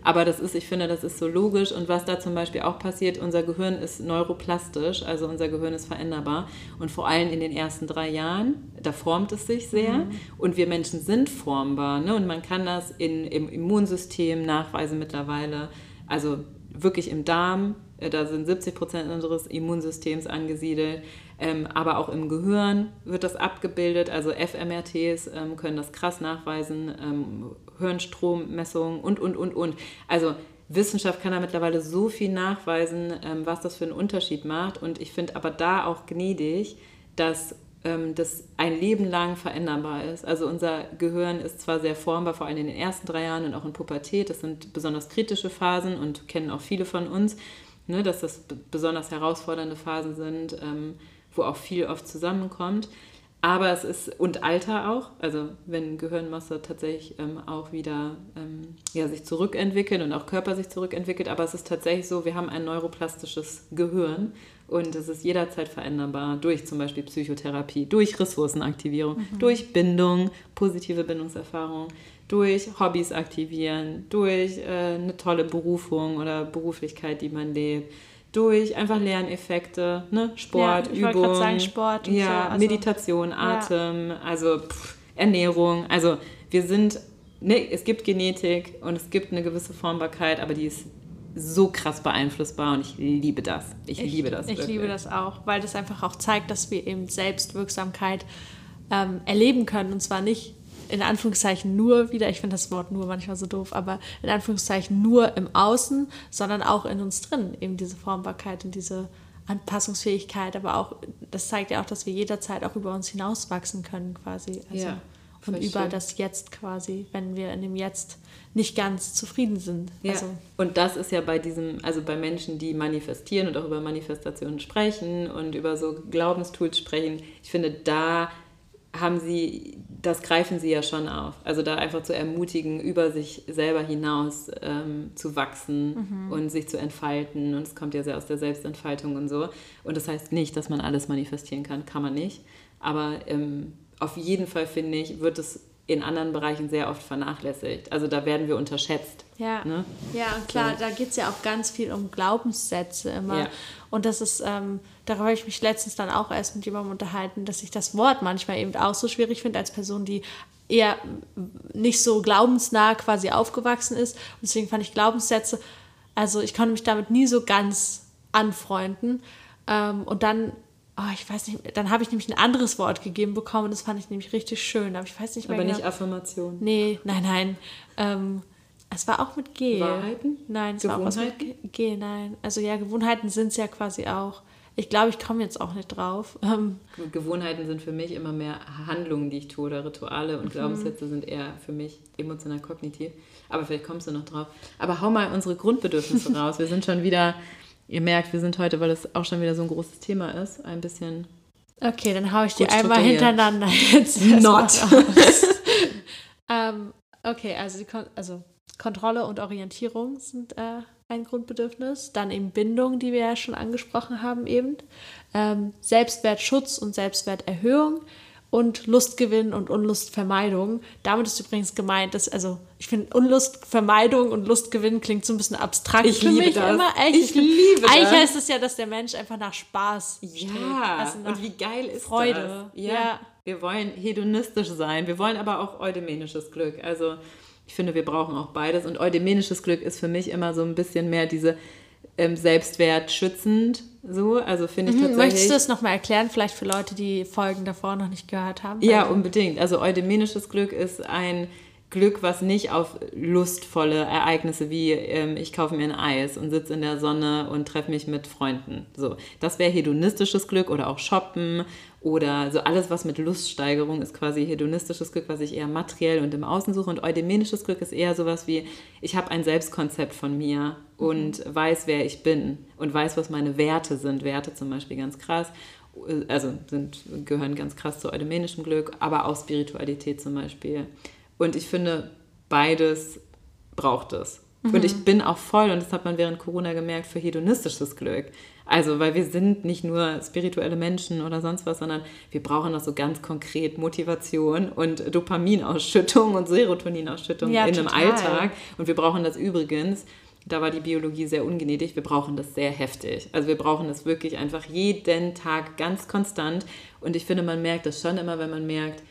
Aber das ist, ich finde, das ist so logisch. Und was da zum Beispiel auch passiert, unser Gehirn ist neuroplastisch, also unser Gehirn ist veränderbar. Und vor allem in den ersten drei Jahren, da formt es sich sehr. Mhm. Und wir Menschen sind formbar. Ne? Und man kann das in, im Immunsystem nachweisen mittlerweile also wirklich im Darm, äh, da sind 70 Prozent unseres Immunsystems angesiedelt, ähm, aber auch im Gehirn wird das abgebildet. Also fMRTs ähm, können das krass nachweisen, ähm, Hirnstrommessungen und, und, und, und. Also Wissenschaft kann da mittlerweile so viel nachweisen, ähm, was das für einen Unterschied macht. Und ich finde aber da auch gnädig, dass ähm, das ein Leben lang veränderbar ist. Also unser Gehirn ist zwar sehr formbar, vor allem in den ersten drei Jahren und auch in Pubertät. Das sind besonders kritische Phasen und kennen auch viele von uns, ne, dass das besonders herausfordernde Phasen sind, ähm, wo auch viel oft zusammenkommt. Aber es ist, und Alter auch, also wenn Gehirnmasse tatsächlich ähm, auch wieder ähm, ja, sich zurückentwickelt und auch Körper sich zurückentwickelt, aber es ist tatsächlich so, wir haben ein neuroplastisches Gehirn und es ist jederzeit veränderbar durch zum Beispiel Psychotherapie, durch Ressourcenaktivierung, mhm. durch Bindung, positive Bindungserfahrung, durch Hobbys aktivieren, durch äh, eine tolle Berufung oder Beruflichkeit, die man lebt durch einfach Lerneffekte, ne? Sport, ja, Übung, sagen, Sport ja, so, also, Meditation, Atem, ja. also pff, Ernährung. Also wir sind, ne, es gibt Genetik und es gibt eine gewisse Formbarkeit, aber die ist so krass beeinflussbar und ich liebe das. Ich, ich liebe das. Ich wirklich. liebe das auch, weil das einfach auch zeigt, dass wir eben Selbstwirksamkeit ähm, erleben können und zwar nicht in Anführungszeichen nur wieder, ich finde das Wort nur manchmal so doof, aber in Anführungszeichen nur im Außen, sondern auch in uns drin, eben diese Formbarkeit und diese Anpassungsfähigkeit, aber auch, das zeigt ja auch, dass wir jederzeit auch über uns hinauswachsen können quasi. Also, ja, und über schön. das Jetzt quasi, wenn wir in dem Jetzt nicht ganz zufrieden sind. Ja. Also, und das ist ja bei diesem, also bei Menschen, die manifestieren und auch über Manifestationen sprechen und über so Glaubenstools sprechen, ich finde, da haben sie, das greifen sie ja schon auf. Also da einfach zu ermutigen, über sich selber hinaus ähm, zu wachsen mhm. und sich zu entfalten. Und es kommt ja sehr aus der Selbstentfaltung und so. Und das heißt nicht, dass man alles manifestieren kann, kann man nicht. Aber ähm, auf jeden Fall finde ich, wird es in anderen Bereichen sehr oft vernachlässigt. Also da werden wir unterschätzt. Ja, ne? ja und klar, so. da geht es ja auch ganz viel um Glaubenssätze immer. Ja. Und das ist, ähm, darüber habe ich mich letztens dann auch erst mit jemandem unterhalten, dass ich das Wort manchmal eben auch so schwierig finde als Person, die eher nicht so glaubensnah quasi aufgewachsen ist. Und deswegen fand ich Glaubenssätze, also ich konnte mich damit nie so ganz anfreunden. Ähm, und dann Oh, ich weiß nicht, dann habe ich nämlich ein anderes Wort gegeben bekommen, das fand ich nämlich richtig schön, aber ich weiß nicht mehr Aber genau. nicht Affirmation. Nee, nein, nein. Ähm, es war auch mit G. Wahrheiten? Nein, es war auch was mit G, nein. Also ja, Gewohnheiten sind es ja quasi auch. Ich glaube, ich komme jetzt auch nicht drauf. Ähm, Gewohnheiten sind für mich immer mehr Handlungen, die ich tue, oder Rituale und mhm. Glaubenssätze sind eher für mich emotional kognitiv. Aber vielleicht kommst du noch drauf. Aber hau mal unsere Grundbedürfnisse raus. Wir sind schon wieder Ihr merkt, wir sind heute, weil es auch schon wieder so ein großes Thema ist, ein bisschen. Okay, dann haue ich die einmal hintereinander jetzt. Not. ähm, okay, also, Kon also Kontrolle und Orientierung sind äh, ein Grundbedürfnis. Dann eben Bindung, die wir ja schon angesprochen haben, eben. Ähm, Selbstwertschutz und Selbstwerterhöhung und Lustgewinn und Unlustvermeidung. Damit ist übrigens gemeint, dass, also ich finde, Unlustvermeidung und Lustgewinn klingt so ein bisschen abstrakt ich liebe mich das. immer. Echt, ich, ich liebe das. Eigentlich heißt es ja, dass der Mensch einfach nach Spaß Ja, also nach und wie geil ist Freude. das? Ja. ja. Wir wollen hedonistisch sein, wir wollen aber auch eudemenisches Glück. Also ich finde, wir brauchen auch beides. Und eudemenisches Glück ist für mich immer so ein bisschen mehr diese ähm, Selbstwert schützend. So, also finde ich mhm, tatsächlich. Möchtest du das nochmal erklären, vielleicht für Leute, die Folgen davor noch nicht gehört haben? Ja, unbedingt. Also eudemenisches Glück ist ein Glück, was nicht auf lustvolle Ereignisse wie ähm, ich kaufe mir ein Eis und sitze in der Sonne und treffe mich mit Freunden. So, das wäre hedonistisches Glück oder auch Shoppen oder so alles, was mit Luststeigerung ist quasi hedonistisches Glück, was ich eher materiell und im Außen suche. Und eudemenisches Glück ist eher sowas wie, ich habe ein Selbstkonzept von mir und mhm. weiß, wer ich bin und weiß, was meine Werte sind. Werte zum Beispiel ganz krass also sind, gehören ganz krass zu eudomenischem Glück, aber auch Spiritualität zum Beispiel. Und ich finde, beides braucht es. Mhm. Und ich bin auch voll, und das hat man während Corona gemerkt, für hedonistisches Glück. Also, weil wir sind nicht nur spirituelle Menschen oder sonst was, sondern wir brauchen auch so ganz konkret Motivation und Dopaminausschüttung und Serotoninausschüttung ja, in total. einem Alltag. Und wir brauchen das übrigens da war die Biologie sehr ungnädig. Wir brauchen das sehr heftig. Also wir brauchen das wirklich einfach jeden Tag ganz konstant. Und ich finde, man merkt das schon immer, wenn man merkt,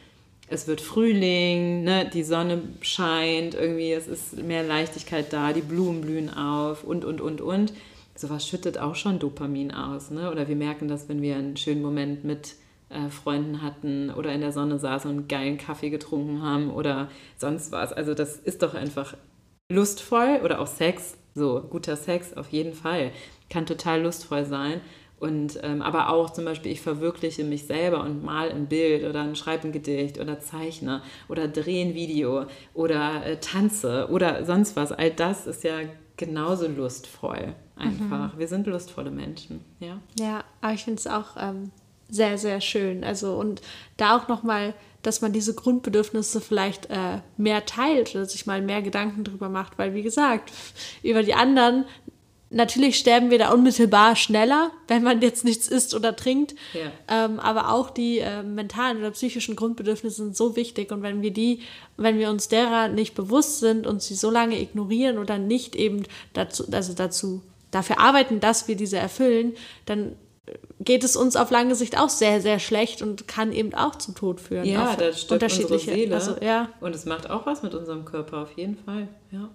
es wird Frühling, ne, die Sonne scheint, irgendwie, es ist mehr Leichtigkeit da, die Blumen blühen auf und, und, und, und. Sowas schüttet auch schon Dopamin aus. Ne? Oder wir merken das, wenn wir einen schönen Moment mit äh, Freunden hatten oder in der Sonne saßen und einen geilen Kaffee getrunken haben oder sonst was. Also das ist doch einfach lustvoll oder auch Sex. So, guter Sex auf jeden Fall. Kann total lustvoll sein. Und, ähm, aber auch zum Beispiel, ich verwirkliche mich selber und mal ein Bild oder schreibe ein Gedicht oder zeichne oder drehe ein Video oder äh, tanze oder sonst was. All das ist ja genauso lustvoll einfach. Mhm. Wir sind lustvolle Menschen, ja. Ja, aber ich finde es auch ähm, sehr, sehr schön. Also und da auch nochmal, dass man diese Grundbedürfnisse vielleicht äh, mehr teilt oder sich mal mehr Gedanken drüber macht, weil wie gesagt, über die anderen Natürlich sterben wir da unmittelbar schneller, wenn man jetzt nichts isst oder trinkt. Ja. Ähm, aber auch die äh, mentalen oder psychischen Grundbedürfnisse sind so wichtig. Und wenn wir die, wenn wir uns derer nicht bewusst sind und sie so lange ignorieren oder nicht eben dazu, also dazu, dafür arbeiten, dass wir diese erfüllen, dann geht es uns auf lange Sicht auch sehr, sehr schlecht und kann eben auch zum Tod führen. Ja, das stimmt unterschiedliche Seele. Also, ja. Und es macht auch was mit unserem Körper, auf jeden Fall. Ja.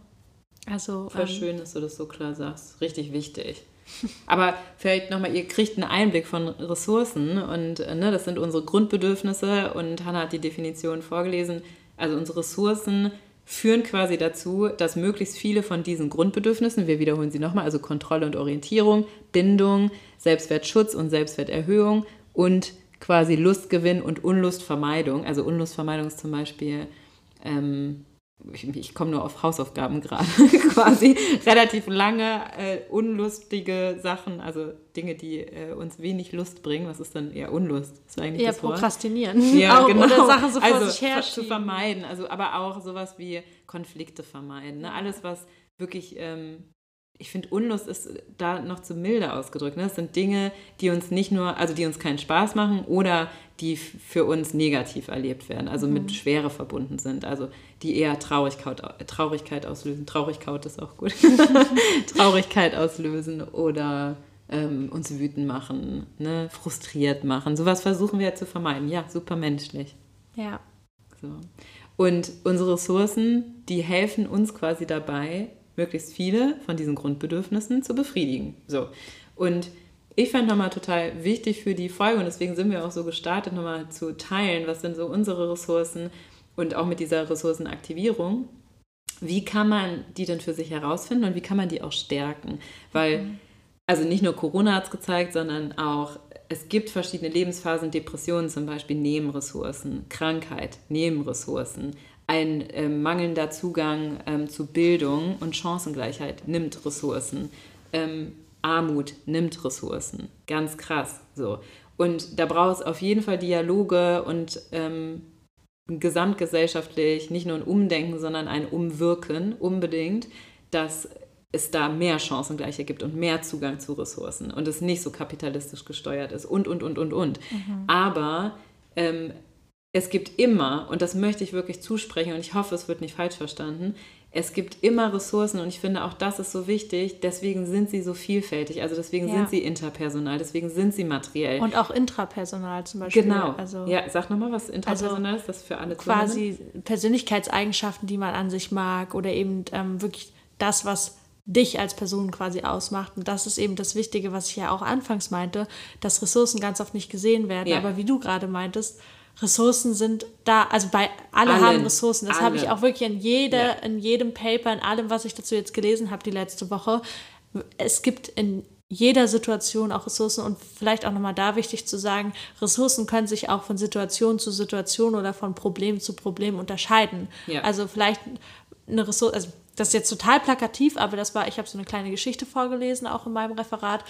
Also, Voll ähm, schön, dass du das so klar sagst. Richtig wichtig. Aber vielleicht nochmal, ihr kriegt einen Einblick von Ressourcen und äh, ne, das sind unsere Grundbedürfnisse und Hannah hat die Definition vorgelesen. Also unsere Ressourcen führen quasi dazu, dass möglichst viele von diesen Grundbedürfnissen, wir wiederholen sie nochmal, also Kontrolle und Orientierung, Bindung, Selbstwertschutz und Selbstwerterhöhung und quasi Lustgewinn und Unlustvermeidung. Also Unlustvermeidung ist zum Beispiel ähm, ich, ich komme nur auf Hausaufgaben gerade, quasi relativ lange, äh, unlustige Sachen, also Dinge, die äh, uns wenig Lust bringen. Was ist dann eher Unlust? Ist eigentlich ja, das prokrastinieren. Wort? Ja, auch, genau. Oder Sachen so vor also, sich her zu vermeiden. Also, aber auch sowas wie Konflikte vermeiden. Ne? Alles, was wirklich ähm, ich finde, Unlust ist da noch zu milde ausgedrückt. Ne? Das sind Dinge, die uns nicht nur, also die uns keinen Spaß machen oder die für uns negativ erlebt werden, also mhm. mit Schwere verbunden sind, also die eher Traurigkeit, Traurigkeit auslösen. Traurigkeit ist auch gut. Traurigkeit auslösen oder ähm, uns wütend machen, ne? frustriert machen. Sowas versuchen wir ja zu vermeiden. Ja, super menschlich. Ja. So. Und unsere Ressourcen, die helfen uns quasi dabei, möglichst viele von diesen Grundbedürfnissen zu befriedigen. So. Und ich fand nochmal total wichtig für die Folge und deswegen sind wir auch so gestartet, nochmal zu teilen, was sind so unsere Ressourcen und auch mit dieser Ressourcenaktivierung. Wie kann man die denn für sich herausfinden und wie kann man die auch stärken? Weil, mhm. also nicht nur Corona hat es gezeigt, sondern auch es gibt verschiedene Lebensphasen, Depressionen zum Beispiel Nebenressourcen, Krankheit, Nebenressourcen, ein äh, mangelnder Zugang ähm, zu Bildung und Chancengleichheit nimmt Ressourcen. Ähm, Armut nimmt Ressourcen. Ganz krass. So. Und da braucht es auf jeden Fall Dialoge und ähm, gesamtgesellschaftlich nicht nur ein Umdenken, sondern ein Umwirken unbedingt, dass es da mehr Chancengleichheit gibt und mehr Zugang zu Ressourcen und es nicht so kapitalistisch gesteuert ist und, und, und, und, und. Mhm. Aber ähm, es gibt immer, und das möchte ich wirklich zusprechen und ich hoffe, es wird nicht falsch verstanden, es gibt immer Ressourcen und ich finde auch das ist so wichtig, deswegen sind sie so vielfältig, also deswegen ja. sind sie interpersonal, deswegen sind sie materiell. Und auch intrapersonal zum Beispiel. Genau. Also, ja, sag nochmal, was interpersonal also ist, das für alle Quasi Zuhörer? Persönlichkeitseigenschaften, die man an sich mag oder eben ähm, wirklich das, was dich als Person quasi ausmacht. Und das ist eben das Wichtige, was ich ja auch anfangs meinte, dass Ressourcen ganz oft nicht gesehen werden. Ja. Aber wie du gerade meintest, Ressourcen sind da, also bei alle Allen, haben Ressourcen. Das habe ich auch wirklich in, jeder, ja. in jedem Paper, in allem, was ich dazu jetzt gelesen habe die letzte Woche. Es gibt in jeder Situation auch Ressourcen und vielleicht auch nochmal da wichtig zu sagen, Ressourcen können sich auch von Situation zu Situation oder von Problem zu Problem unterscheiden. Ja. Also vielleicht eine Ressource, also das ist jetzt total plakativ, aber das war, ich habe so eine kleine Geschichte vorgelesen, auch in meinem Referat.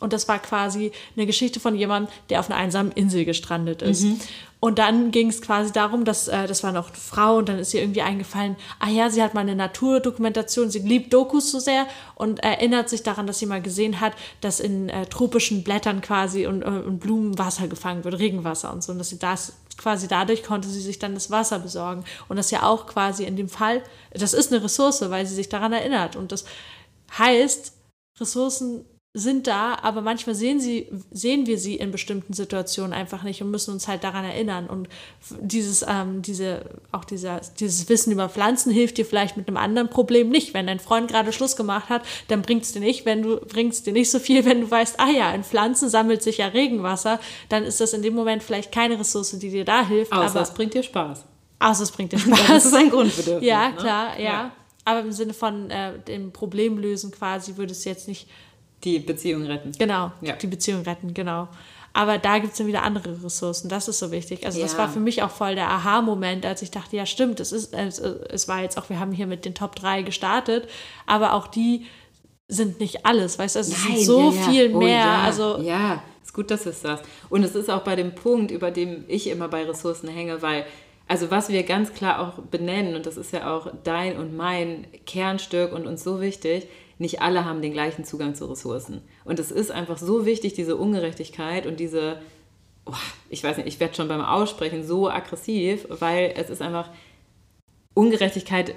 Und das war quasi eine Geschichte von jemandem, der auf einer einsamen Insel gestrandet ist. Mhm. Und dann ging es quasi darum, dass äh, das war noch eine Frau und dann ist ihr irgendwie eingefallen, ah ja, sie hat mal eine Naturdokumentation, sie liebt Dokus so sehr und erinnert sich daran, dass sie mal gesehen hat, dass in äh, tropischen Blättern quasi und, und Blumen Wasser gefangen wird, Regenwasser und so. Und dass sie das quasi dadurch konnte sie sich dann das Wasser besorgen. Und das ja auch quasi in dem Fall, das ist eine Ressource, weil sie sich daran erinnert. Und das heißt, Ressourcen sind da, aber manchmal sehen, sie, sehen wir sie in bestimmten Situationen einfach nicht und müssen uns halt daran erinnern. Und dieses, ähm, diese, auch dieser, dieses Wissen über Pflanzen hilft dir vielleicht mit einem anderen Problem nicht. Wenn dein Freund gerade Schluss gemacht hat, dann bringt es dir nicht, wenn du bringst dir nicht so viel, wenn du weißt, ah ja, in Pflanzen sammelt sich ja Regenwasser, dann ist das in dem Moment vielleicht keine Ressource, die dir da hilft. Außer aber, es bringt dir Spaß. Außer es bringt dir Spaß. das ist ein Grundbedürfnis. Ja, ne? klar, ja. ja. Aber im Sinne von äh, dem Problem lösen quasi würde es jetzt nicht die Beziehung retten. Genau, ja. die Beziehung retten, genau. Aber da gibt es dann wieder andere Ressourcen. Das ist so wichtig. Also ja. das war für mich auch voll der Aha-Moment, als ich dachte, ja stimmt, es, ist, es, es war jetzt auch, wir haben hier mit den Top 3 gestartet, aber auch die sind nicht alles, weißt du, es Nein, ist so ja, ja. viel oh, mehr. Ja, also ja, ist gut, dass es das. Und es ist auch bei dem Punkt, über dem ich immer bei Ressourcen hänge, weil also was wir ganz klar auch benennen, und das ist ja auch dein und mein Kernstück und uns so wichtig, nicht alle haben den gleichen Zugang zu Ressourcen. Und es ist einfach so wichtig, diese Ungerechtigkeit und diese, oh, ich weiß nicht, ich werde schon beim Aussprechen so aggressiv, weil es ist einfach, Ungerechtigkeit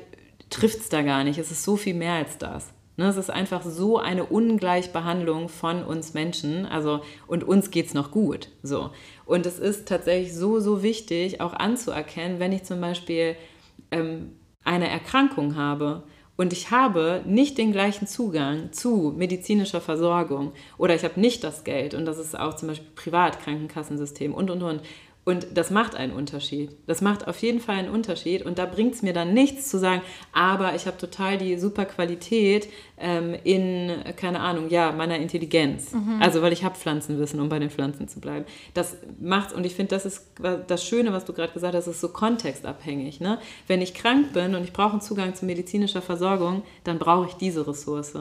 trifft es da gar nicht. Es ist so viel mehr als das. Ne, es ist einfach so eine Ungleichbehandlung von uns Menschen. Also, und uns geht es noch gut. So. Und es ist tatsächlich so, so wichtig, auch anzuerkennen, wenn ich zum Beispiel ähm, eine Erkrankung habe und ich habe nicht den gleichen Zugang zu medizinischer Versorgung. Oder ich habe nicht das Geld. Und das ist auch zum Beispiel Privatkrankenkassensystem und und und und das macht einen Unterschied. Das macht auf jeden Fall einen Unterschied. Und da bringt es mir dann nichts zu sagen, aber ich habe total die super Qualität ähm, in, keine Ahnung, ja, meiner Intelligenz. Mhm. Also, weil ich habe Pflanzenwissen, um bei den Pflanzen zu bleiben. Das macht, und ich finde, das ist das Schöne, was du gerade gesagt hast, ist so kontextabhängig. Ne? Wenn ich krank bin und ich brauche einen Zugang zu medizinischer Versorgung, dann brauche ich diese Ressource.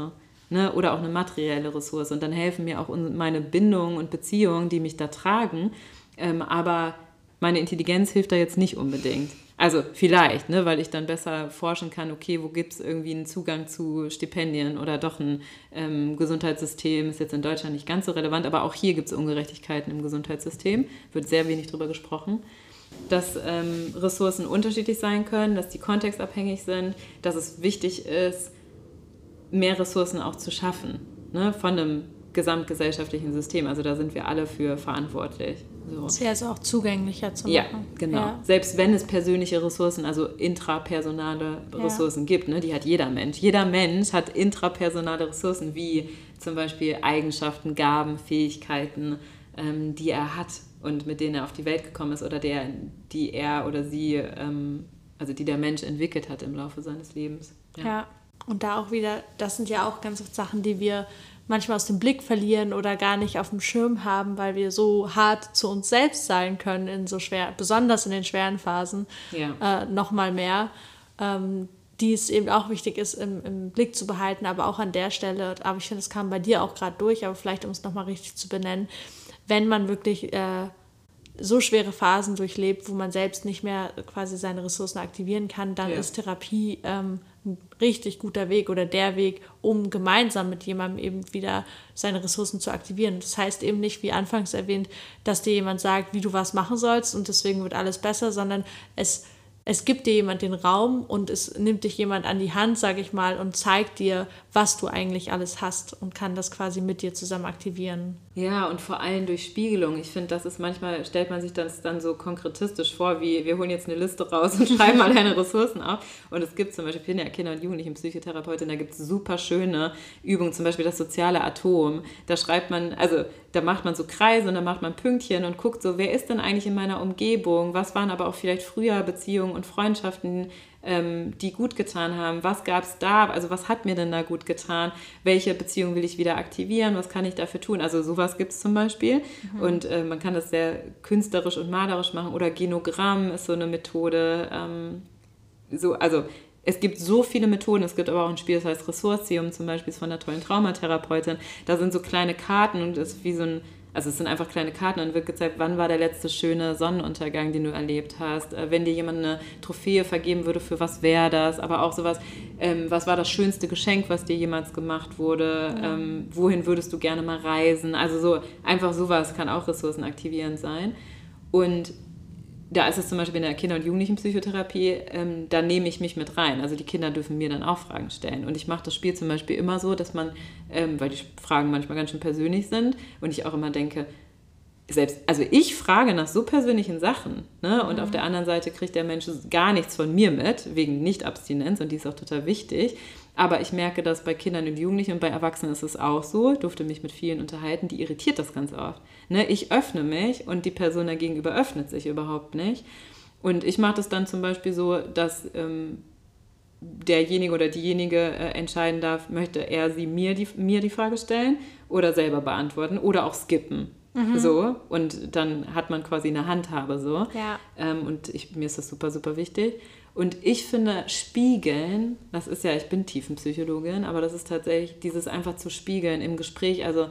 Ne, oder auch eine materielle Ressource. Und dann helfen mir auch meine Bindungen und Beziehungen, die mich da tragen. Ähm, aber meine Intelligenz hilft da jetzt nicht unbedingt. Also vielleicht, ne, weil ich dann besser forschen kann, okay, wo gibt es irgendwie einen Zugang zu Stipendien oder doch ein ähm, Gesundheitssystem, ist jetzt in Deutschland nicht ganz so relevant, aber auch hier gibt es Ungerechtigkeiten im Gesundheitssystem, wird sehr wenig darüber gesprochen, dass ähm, Ressourcen unterschiedlich sein können, dass die kontextabhängig sind, dass es wichtig ist, mehr Ressourcen auch zu schaffen ne, von einem gesamtgesellschaftlichen System. Also da sind wir alle für verantwortlich. So. Ist ja also auch zugänglicher zu machen. Ja, genau. Ja. Selbst wenn es persönliche Ressourcen, also intrapersonale Ressourcen ja. gibt, ne, die hat jeder Mensch. Jeder Mensch hat intrapersonale Ressourcen, wie zum Beispiel Eigenschaften, Gaben, Fähigkeiten, ähm, die er hat und mit denen er auf die Welt gekommen ist oder der, die er oder sie, ähm, also die der Mensch entwickelt hat im Laufe seines Lebens. Ja. ja. Und da auch wieder, das sind ja auch ganz oft Sachen, die wir manchmal aus dem Blick verlieren oder gar nicht auf dem Schirm haben, weil wir so hart zu uns selbst sein können in so schwer, besonders in den schweren Phasen, ja. äh, noch mal mehr. Ähm, die es eben auch wichtig ist, im, im, Blick zu behalten, aber auch an der Stelle, aber ich finde, es kam bei dir auch gerade durch, aber vielleicht, um es nochmal richtig zu benennen, wenn man wirklich äh, so schwere Phasen durchlebt, wo man selbst nicht mehr quasi seine Ressourcen aktivieren kann, dann ja. ist Therapie ähm, richtig guter Weg oder der Weg, um gemeinsam mit jemandem eben wieder seine Ressourcen zu aktivieren. Das heißt eben nicht, wie anfangs erwähnt, dass dir jemand sagt, wie du was machen sollst und deswegen wird alles besser, sondern es es gibt dir jemand den Raum und es nimmt dich jemand an die Hand, sage ich mal, und zeigt dir, was du eigentlich alles hast und kann das quasi mit dir zusammen aktivieren. Ja, und vor allem durch Spiegelung. Ich finde, das ist manchmal, stellt man sich das dann so konkretistisch vor, wie wir holen jetzt eine Liste raus und schreiben mal deine Ressourcen auf. Und es gibt zum Beispiel, ich bin ja Kinder- und Jugendlichen-Psychotherapeutin, da gibt es super schöne Übungen, zum Beispiel das soziale Atom. Da schreibt man, also da macht man so Kreise und dann macht man Pünktchen und guckt so, wer ist denn eigentlich in meiner Umgebung? Was waren aber auch vielleicht früher Beziehungen und Freundschaften, ähm, die gut getan haben? Was gab es da? Also was hat mir denn da gut getan? Welche Beziehung will ich wieder aktivieren? Was kann ich dafür tun? Also sowas gibt es zum Beispiel. Mhm. Und äh, man kann das sehr künstlerisch und malerisch machen. Oder Genogramm ist so eine Methode. Ähm, so, also es gibt so viele Methoden. Es gibt aber auch ein Spiel, das heißt Ressourcium, zum Beispiel ist von der tollen Traumatherapeutin. Da sind so kleine Karten und es ist wie so ein, also es sind einfach kleine Karten und wird gezeigt, wann war der letzte schöne Sonnenuntergang, den du erlebt hast. Äh, wenn dir jemand eine Trophäe vergeben würde, für was wäre das? Aber auch sowas, ähm, was war das schönste Geschenk, was dir jemals gemacht wurde? Ja. Ähm, wohin würdest du gerne mal reisen? Also so einfach sowas kann auch ressourcenaktivierend sein. Und da ist es zum Beispiel in der Kinder- und Jugendlichenpsychotherapie, ähm, da nehme ich mich mit rein. Also die Kinder dürfen mir dann auch Fragen stellen. Und ich mache das Spiel zum Beispiel immer so, dass man, ähm, weil die Fragen manchmal ganz schön persönlich sind und ich auch immer denke, selbst, also ich frage nach so persönlichen Sachen, ne? Und mhm. auf der anderen Seite kriegt der Mensch gar nichts von mir mit, wegen Nicht-Abstinenz, und die ist auch total wichtig. Aber ich merke das bei Kindern und Jugendlichen und bei Erwachsenen ist es auch so. Ich durfte mich mit vielen unterhalten, die irritiert das ganz oft. Ne? Ich öffne mich und die Person dagegenüber öffnet sich überhaupt nicht. Und ich mache das dann zum Beispiel so, dass ähm, derjenige oder diejenige äh, entscheiden darf, möchte er sie mir die, mir die Frage stellen oder selber beantworten oder auch skippen. Mhm. So, und dann hat man quasi eine Handhabe so. Ja. Ähm, und ich, mir ist das super, super wichtig. Und ich finde, spiegeln, das ist ja, ich bin Tiefenpsychologin, aber das ist tatsächlich dieses einfach zu spiegeln im Gespräch. Also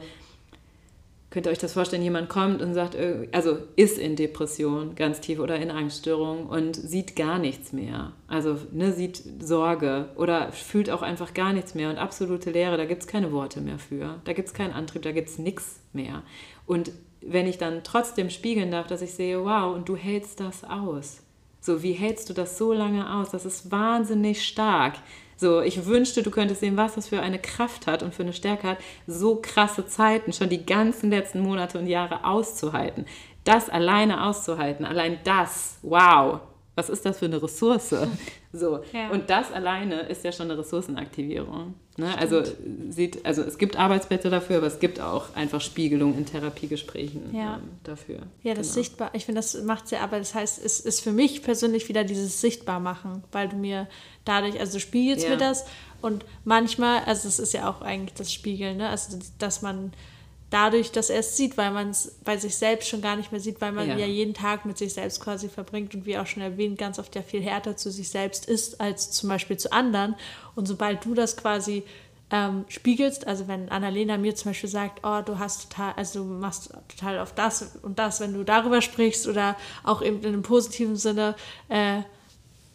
könnt ihr euch das vorstellen, jemand kommt und sagt, äh, also ist in Depression ganz tief oder in Angststörung und sieht gar nichts mehr. Also ne, sieht Sorge oder fühlt auch einfach gar nichts mehr und absolute Leere, da gibt es keine Worte mehr für. Da gibt es keinen Antrieb, da gibt es nichts mehr. Und wenn ich dann trotzdem spiegeln darf, dass ich sehe, wow, und du hältst das aus so, wie hältst du das so lange aus? Das ist wahnsinnig stark. So, ich wünschte, du könntest sehen, was das für eine Kraft hat und für eine Stärke hat, so krasse Zeiten schon die ganzen letzten Monate und Jahre auszuhalten. Das alleine auszuhalten, allein das, wow, was ist das für eine Ressource? So. Ja. Und das alleine ist ja schon eine Ressourcenaktivierung. Ne? Also, sieht, also es gibt Arbeitsplätze dafür, aber es gibt auch einfach Spiegelung in Therapiegesprächen ja. ähm, dafür. Ja, das genau. sichtbar. Ich finde, das macht ja, aber das heißt, es ist für mich persönlich wieder dieses Sichtbarmachen, weil du mir dadurch, also du spiegelst ja. mir das und manchmal, also es ist ja auch eigentlich das Spiegeln, ne? also dass man dadurch das erst sieht, weil man es bei sich selbst schon gar nicht mehr sieht, weil man ja. ja. jeden Tag mit sich selbst quasi verbringt und wie auch schon erwähnt, ganz oft ja viel härter zu sich selbst ist als zum Beispiel zu anderen. Und sobald du das quasi ähm, spiegelst, also wenn Annalena mir zum Beispiel sagt, oh, du hast total, also du machst total auf das und das, wenn du darüber sprichst oder auch eben in einem positiven Sinne, äh,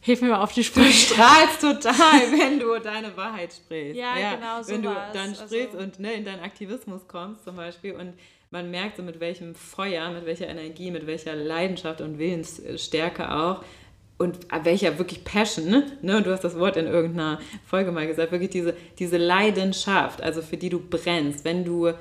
Hilf mir mal auf die Sprünge. Du strahlst total, wenn du deine Wahrheit sprichst. Ja, ja genau so Wenn du dann also sprichst also, und ne, in deinen Aktivismus kommst zum Beispiel und man merkt so mit welchem Feuer, mit welcher Energie, mit welcher Leidenschaft und Willensstärke auch und welcher wirklich Passion, ne? Du hast das Wort in irgendeiner Folge mal gesagt, wirklich diese, diese Leidenschaft, also für die du brennst, wenn du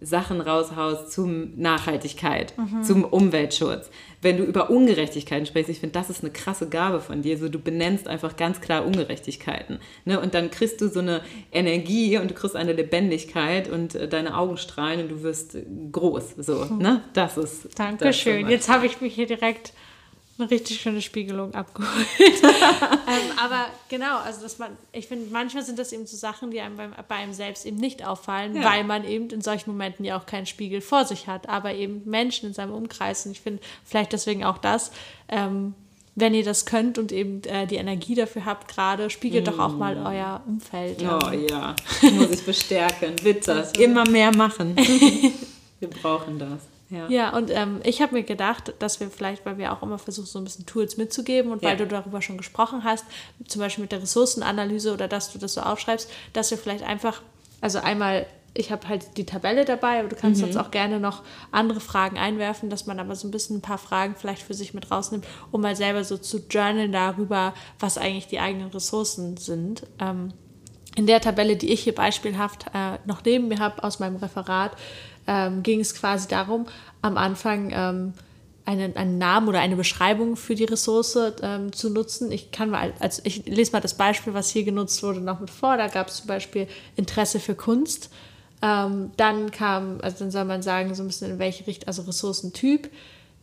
Sachen raushaust zum Nachhaltigkeit, mhm. zum Umweltschutz. Wenn du über Ungerechtigkeiten sprichst, ich finde, das ist eine krasse Gabe von dir. So, du benennst einfach ganz klar Ungerechtigkeiten. Ne? Und dann kriegst du so eine Energie und du kriegst eine Lebendigkeit und äh, deine Augen strahlen und du wirst groß. So, mhm. ne? Das ist. Dankeschön. Das Jetzt habe ich mich hier direkt eine richtig schöne Spiegelung abgeholt. ähm, aber genau, also dass man, ich finde, manchmal sind das eben so Sachen, die einem beim, bei einem selbst eben nicht auffallen, ja. weil man eben in solchen Momenten ja auch keinen Spiegel vor sich hat, aber eben Menschen in seinem Umkreis. Und ich finde vielleicht deswegen auch das, ähm, wenn ihr das könnt und eben äh, die Energie dafür habt gerade, spiegelt mm. doch auch mal mm. euer Umfeld. Oh ja, muss ich bestärken, bitte. Also. Immer mehr machen. Wir brauchen das. Ja, ja und ähm, ich habe mir gedacht, dass wir vielleicht, weil wir auch immer versuchen, so ein bisschen Tools mitzugeben und ja. weil du darüber schon gesprochen hast, zum Beispiel mit der Ressourcenanalyse oder dass du das so aufschreibst, dass wir vielleicht einfach, also einmal ich habe halt die Tabelle dabei, aber du kannst mhm. uns auch gerne noch andere Fragen einwerfen, dass man aber so ein bisschen ein paar Fragen vielleicht für sich mit rausnimmt, um mal selber so zu journalen darüber, was eigentlich die eigenen Ressourcen sind. Ähm, in der Tabelle, die ich hier beispielhaft äh, noch neben mir habe aus meinem Referat, ähm, ging es quasi darum, am Anfang ähm, einen, einen, Namen oder eine Beschreibung für die Ressource ähm, zu nutzen. Ich kann mal, also ich lese mal das Beispiel, was hier genutzt wurde, noch mit vor. Da gab es zum Beispiel Interesse für Kunst. Ähm, dann kam, also dann soll man sagen, so ein bisschen in welche Richtung, also Ressourcentyp.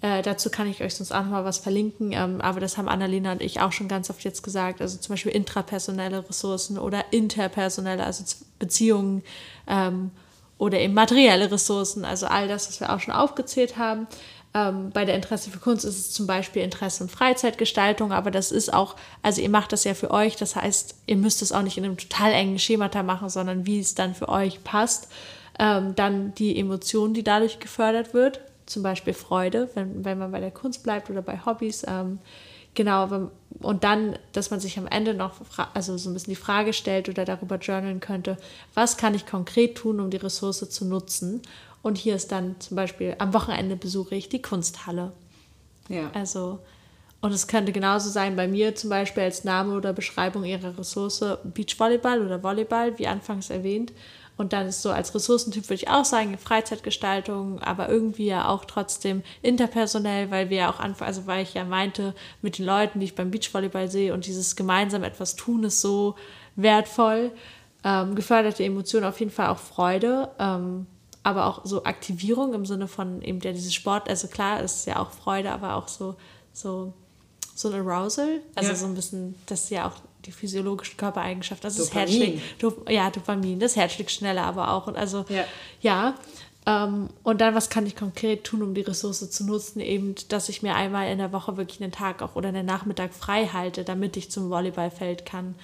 Äh, dazu kann ich euch sonst auch mal was verlinken, ähm, aber das haben Annalena und ich auch schon ganz oft jetzt gesagt. Also zum Beispiel intrapersonelle Ressourcen oder interpersonelle, also Beziehungen ähm, oder eben materielle Ressourcen, also all das, was wir auch schon aufgezählt haben. Ähm, bei der Interesse für Kunst ist es zum Beispiel Interesse und Freizeitgestaltung, aber das ist auch, also ihr macht das ja für euch, das heißt, ihr müsst es auch nicht in einem total engen Schemata machen, sondern wie es dann für euch passt. Ähm, dann die Emotion, die dadurch gefördert wird, zum Beispiel Freude, wenn, wenn man bei der Kunst bleibt oder bei Hobbys. Ähm, genau, und dann, dass man sich am Ende noch also so ein bisschen die Frage stellt oder darüber journalen könnte, was kann ich konkret tun, um die Ressource zu nutzen? Und hier ist dann zum Beispiel, am Wochenende besuche ich die Kunsthalle. Ja. Also, und es könnte genauso sein bei mir zum Beispiel als Name oder Beschreibung ihrer Ressource Beachvolleyball oder Volleyball, wie anfangs erwähnt. Und dann ist so als Ressourcentyp würde ich auch sagen, Freizeitgestaltung, aber irgendwie ja auch trotzdem interpersonell, weil wir ja auch anfangen, also weil ich ja meinte, mit den Leuten, die ich beim Beachvolleyball sehe und dieses gemeinsam etwas tun ist so wertvoll. Ähm, geförderte Emotionen, auf jeden Fall auch Freude, ähm, aber auch so Aktivierung im Sinne von eben der dieses Sport, also klar ist ja auch Freude, aber auch so, so, so ein Arousal, also ja. so ein bisschen, das ist ja auch die physiologischen Körpereigenschaften. Also das Herz schlägt, ja, Dopamin, das Herz schlägt schneller aber auch. Und also, ja. ja ähm, und dann, was kann ich konkret tun, um die Ressource zu nutzen? Eben, dass ich mir einmal in der Woche wirklich einen Tag auch oder einen Nachmittag frei halte, damit ich zum Volleyballfeld kann.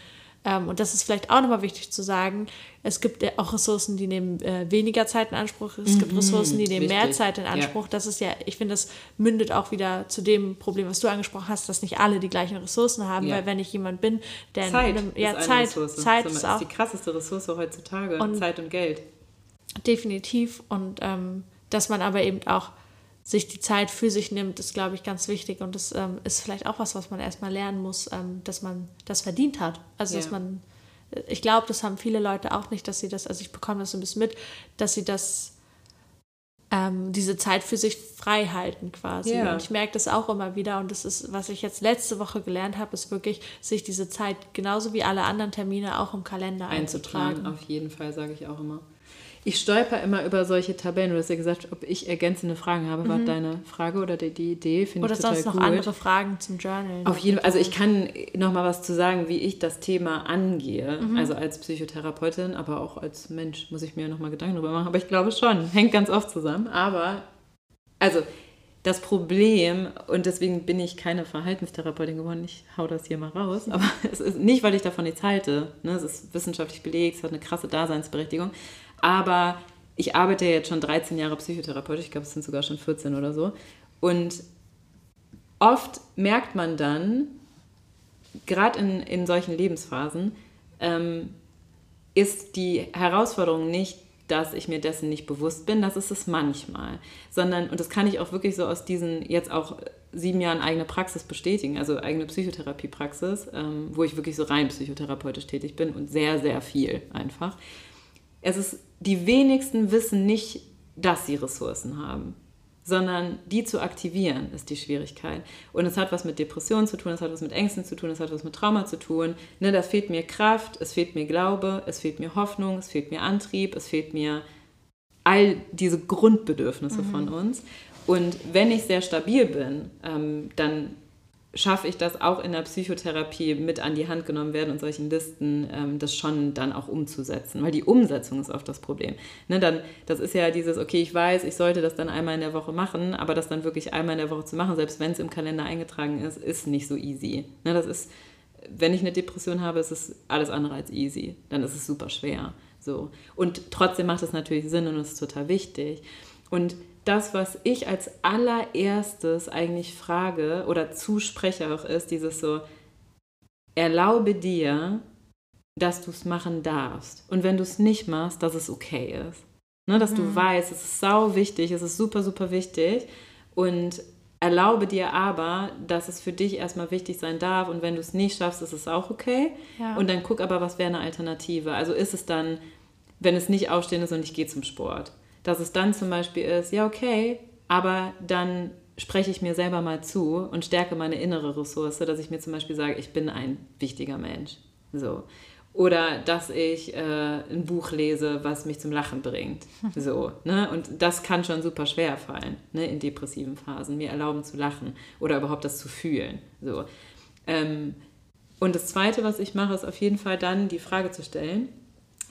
Ähm, und das ist vielleicht auch nochmal wichtig zu sagen. Es gibt auch Ressourcen, die nehmen äh, weniger Zeit in Anspruch. Es mhm, gibt Ressourcen, die nehmen wichtig. mehr Zeit in Anspruch. Ja. Das ist ja, ich finde, das mündet auch wieder zu dem Problem, was du angesprochen hast, dass nicht alle die gleichen Ressourcen haben. Ja. Weil wenn ich jemand bin, der Zeit, einem, ja, ist Zeit, Zeit ist, auch, ist die krasseste Ressource heutzutage. Und Zeit und Geld. Definitiv. Und ähm, dass man aber eben auch sich die Zeit für sich nimmt, ist, glaube ich, ganz wichtig. Und das ähm, ist vielleicht auch was, was man erstmal lernen muss, ähm, dass man das verdient hat. Also, ja. dass man, ich glaube, das haben viele Leute auch nicht, dass sie das, also ich bekomme das so ein bisschen mit, dass sie das, ähm, diese Zeit für sich frei halten quasi. Ja. Und ich merke das auch immer wieder. Und das ist, was ich jetzt letzte Woche gelernt habe, ist wirklich, sich diese Zeit genauso wie alle anderen Termine auch im Kalender einzutragen. einzutragen. Auf jeden Fall, sage ich auch immer. Ich stolper immer über solche Tabellen. Du hast ja gesagt, ob ich ergänzende Fragen habe, mhm. war deine Frage oder die, die Idee. Finde oder ich total sonst noch andere Fragen zum Journal. Auf jeden Fall. Also ich kann noch mal was zu sagen, wie ich das Thema angehe. Mhm. Also als Psychotherapeutin, aber auch als Mensch muss ich mir noch mal Gedanken darüber machen. Aber ich glaube schon, hängt ganz oft zusammen. Aber also das Problem, und deswegen bin ich keine Verhaltenstherapeutin geworden, ich hau das hier mal raus, aber es ist nicht, weil ich davon nichts halte. Ne? Es ist wissenschaftlich belegt, es hat eine krasse Daseinsberechtigung. Aber ich arbeite jetzt schon 13 Jahre psychotherapeutisch, ich glaube, es sind sogar schon 14 oder so. Und oft merkt man dann, gerade in, in solchen Lebensphasen, ähm, ist die Herausforderung nicht, dass ich mir dessen nicht bewusst bin, das ist es manchmal, sondern, und das kann ich auch wirklich so aus diesen jetzt auch sieben Jahren eigene Praxis bestätigen, also eigene Psychotherapiepraxis, ähm, wo ich wirklich so rein psychotherapeutisch tätig bin und sehr, sehr viel einfach. Es ist die wenigsten wissen nicht, dass sie Ressourcen haben, sondern die zu aktivieren ist die Schwierigkeit. Und es hat was mit Depressionen zu tun, es hat was mit Ängsten zu tun, es hat was mit Trauma zu tun. Ne, da fehlt mir Kraft, es fehlt mir Glaube, es fehlt mir Hoffnung, es fehlt mir Antrieb, es fehlt mir all diese Grundbedürfnisse mhm. von uns. Und wenn ich sehr stabil bin, ähm, dann schaffe ich das auch in der Psychotherapie mit an die Hand genommen werden und solchen Listen, ähm, das schon dann auch umzusetzen. Weil die Umsetzung ist oft das Problem. Ne, dann, das ist ja dieses, okay, ich weiß, ich sollte das dann einmal in der Woche machen, aber das dann wirklich einmal in der Woche zu machen, selbst wenn es im Kalender eingetragen ist, ist nicht so easy. Ne, das ist, wenn ich eine Depression habe, ist es alles andere als easy. Dann ist es super schwer. So. Und trotzdem macht es natürlich Sinn und es ist total wichtig. Und das, was ich als allererstes eigentlich frage oder zuspreche auch ist, dieses so, erlaube dir, dass du es machen darfst. Und wenn du es nicht machst, dass es okay ist. Ne, dass mhm. du weißt, es ist sau wichtig, es ist super, super wichtig. Und erlaube dir aber, dass es für dich erstmal wichtig sein darf. Und wenn du es nicht schaffst, ist es auch okay. Ja. Und dann guck aber, was wäre eine Alternative. Also ist es dann, wenn es nicht aufstehen ist und ich gehe zum Sport dass es dann zum Beispiel ist, ja, okay, aber dann spreche ich mir selber mal zu und stärke meine innere Ressource, dass ich mir zum Beispiel sage, ich bin ein wichtiger Mensch. So. oder dass ich äh, ein Buch lese, was mich zum Lachen bringt. So, ne? Und das kann schon super schwer fallen, ne? in depressiven Phasen, mir erlauben zu lachen oder überhaupt das zu fühlen. So. Ähm, und das Zweite, was ich mache, ist auf jeden Fall dann die Frage zu stellen,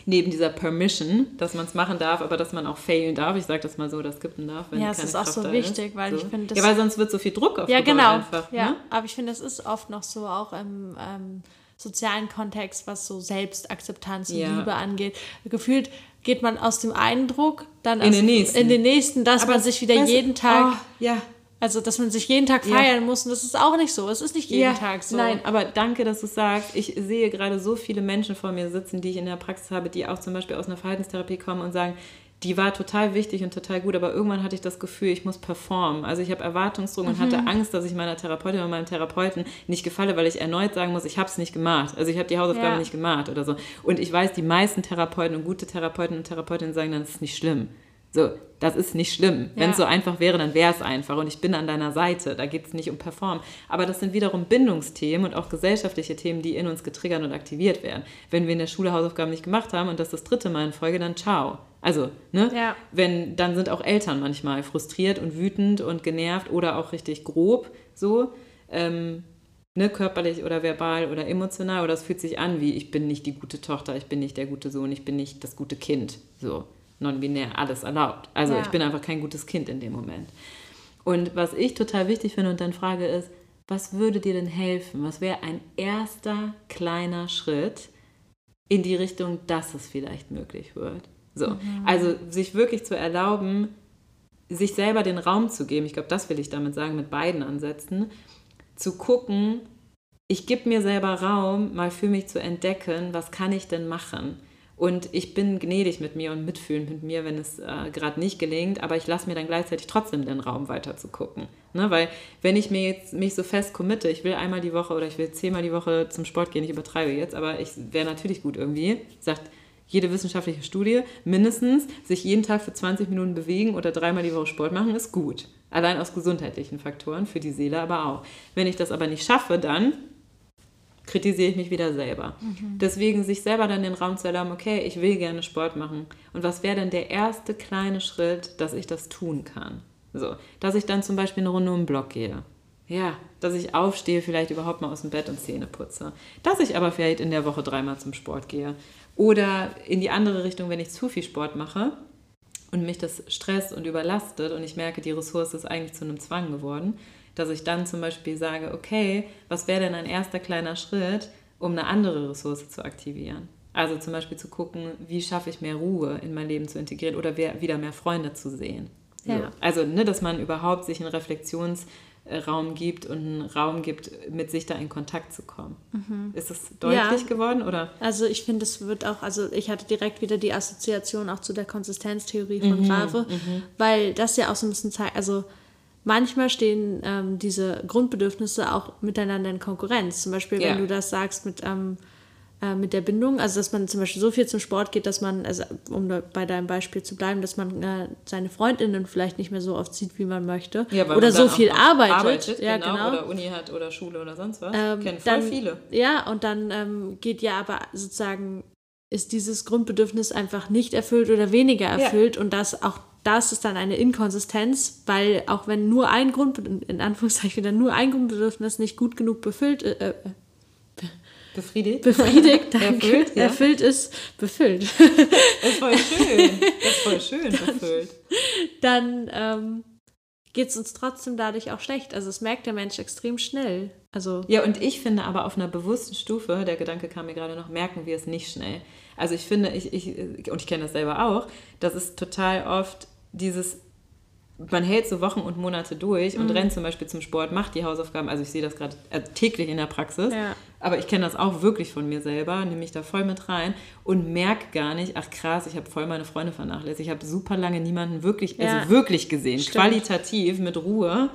neben dieser Permission, dass man es machen darf, aber dass man auch failen darf. Ich sage das mal so, das skippen darf, wenn ja, keine Kraft da ist. Ja, es ist auch so wichtig, weil so. ich finde Ja, weil sonst wird so viel Druck auf Ja, genau. Einfach, ja, ne? aber ich finde, es ist oft noch so auch im ähm, sozialen Kontext, was so Selbstakzeptanz und ja. Liebe angeht. Gefühlt geht man aus dem einen Druck dann in, den, nächsten. in den nächsten, dass aber man sich wieder jeden Tag... Oh, ja also, dass man sich jeden Tag feiern ja. muss, und das ist auch nicht so. Es ist nicht jeden ja, Tag so. Nein, aber danke, dass du sagst. Ich sehe gerade so viele Menschen vor mir sitzen, die ich in der Praxis habe, die auch zum Beispiel aus einer Verhaltenstherapie kommen und sagen, die war total wichtig und total gut, aber irgendwann hatte ich das Gefühl, ich muss performen. Also ich habe Erwartungsdruck mhm. und hatte Angst, dass ich meiner Therapeutin oder meinem Therapeuten nicht gefalle, weil ich erneut sagen muss, ich habe es nicht gemacht. Also ich habe die Hausaufgaben ja. nicht gemacht oder so. Und ich weiß, die meisten Therapeuten und gute Therapeuten und Therapeutinnen sagen dann, das ist nicht schlimm. So, das ist nicht schlimm. Ja. Wenn es so einfach wäre, dann wäre es einfach und ich bin an deiner Seite. Da geht es nicht um Perform. Aber das sind wiederum Bindungsthemen und auch gesellschaftliche Themen, die in uns getriggert und aktiviert werden. Wenn wir in der Schule Hausaufgaben nicht gemacht haben und das das dritte Mal in Folge, dann ciao. Also, ne? Ja. Wenn, dann sind auch Eltern manchmal frustriert und wütend und genervt oder auch richtig grob so. Ähm, ne, körperlich oder verbal oder emotional oder es fühlt sich an wie ich bin nicht die gute Tochter, ich bin nicht der gute Sohn, ich bin nicht das gute Kind. So non-binär alles erlaubt. Also ja. ich bin einfach kein gutes Kind in dem Moment. Und was ich total wichtig finde und dann frage ist, was würde dir denn helfen? Was wäre ein erster kleiner Schritt in die Richtung, dass es vielleicht möglich wird? So, mhm. also sich wirklich zu erlauben, sich selber den Raum zu geben. Ich glaube, das will ich damit sagen mit beiden Ansätzen. Zu gucken, ich gebe mir selber Raum, mal für mich zu entdecken, was kann ich denn machen? Und ich bin gnädig mit mir und mitfühlend mit mir, wenn es äh, gerade nicht gelingt, aber ich lasse mir dann gleichzeitig trotzdem den Raum weiter zu gucken. Ne? Weil wenn ich mir jetzt mich so fest committe, ich will einmal die Woche oder ich will zehnmal die Woche zum Sport gehen, ich übertreibe jetzt, aber ich wäre natürlich gut irgendwie, sagt jede wissenschaftliche Studie, mindestens sich jeden Tag für 20 Minuten bewegen oder dreimal die Woche Sport machen, ist gut. Allein aus gesundheitlichen Faktoren, für die Seele aber auch. Wenn ich das aber nicht schaffe, dann kritisiere ich mich wieder selber. Mhm. Deswegen sich selber dann den Raum zu erlauben, okay, ich will gerne Sport machen. Und was wäre denn der erste kleine Schritt, dass ich das tun kann? So, dass ich dann zum Beispiel eine Runde um den Block gehe. Ja, dass ich aufstehe, vielleicht überhaupt mal aus dem Bett und Zähne putze. Dass ich aber vielleicht in der Woche dreimal zum Sport gehe. Oder in die andere Richtung, wenn ich zu viel Sport mache und mich das stresst und überlastet und ich merke, die Ressource ist eigentlich zu einem Zwang geworden, dass ich dann zum Beispiel sage, okay, was wäre denn ein erster kleiner Schritt, um eine andere Ressource zu aktivieren? Also zum Beispiel zu gucken, wie schaffe ich mehr Ruhe in mein Leben zu integrieren oder wieder mehr Freunde zu sehen. Ja. So. Also, ne, dass man überhaupt sich einen Reflexionsraum gibt und einen Raum gibt, mit sich da in Kontakt zu kommen. Mhm. Ist es deutlich ja. geworden? Oder? Also ich finde, es wird auch, also ich hatte direkt wieder die Assoziation auch zu der Konsistenztheorie von mhm. Grave, mhm. weil das ja auch so ein bisschen zeigt, also manchmal stehen ähm, diese Grundbedürfnisse auch miteinander in Konkurrenz. Zum Beispiel, wenn ja. du das sagst mit, ähm, äh, mit der Bindung, also dass man zum Beispiel so viel zum Sport geht, dass man, also um bei deinem Beispiel zu bleiben, dass man äh, seine Freundinnen vielleicht nicht mehr so oft sieht, wie man möchte. Ja, oder so viel arbeitet. arbeitet ja, genau, genau, Oder Uni hat oder Schule oder sonst was. Ähm, Kennen voll dann, viele. Ja, und dann ähm, geht ja aber sozusagen ist dieses Grundbedürfnis einfach nicht erfüllt oder weniger erfüllt ja. und das auch das ist dann eine Inkonsistenz, weil auch wenn nur ein Grund, in Anführungszeichen wieder nur ein Grundbedürfnis nicht gut genug befüllt, äh, äh befriedigt, befriedigt, danke, erfüllt, ja. erfüllt ist, befüllt. Das ist voll schön, das ist voll schön, dann, befüllt. Dann ähm, geht es uns trotzdem dadurch auch schlecht. Also es merkt der Mensch extrem schnell. Also ja, und ich finde aber auf einer bewussten Stufe, der Gedanke kam mir gerade noch, merken wir es nicht schnell. Also ich finde, ich, ich und ich kenne das selber auch, das ist total oft dieses, man hält so Wochen und Monate durch und mhm. rennt zum Beispiel zum Sport, macht die Hausaufgaben. Also ich sehe das gerade äh, täglich in der Praxis, ja. aber ich kenne das auch wirklich von mir selber, nehme mich da voll mit rein und merke gar nicht, ach krass, ich habe voll meine Freunde vernachlässigt. Ich habe super lange niemanden wirklich, also ja. also wirklich gesehen, Stimmt. qualitativ, mit Ruhe.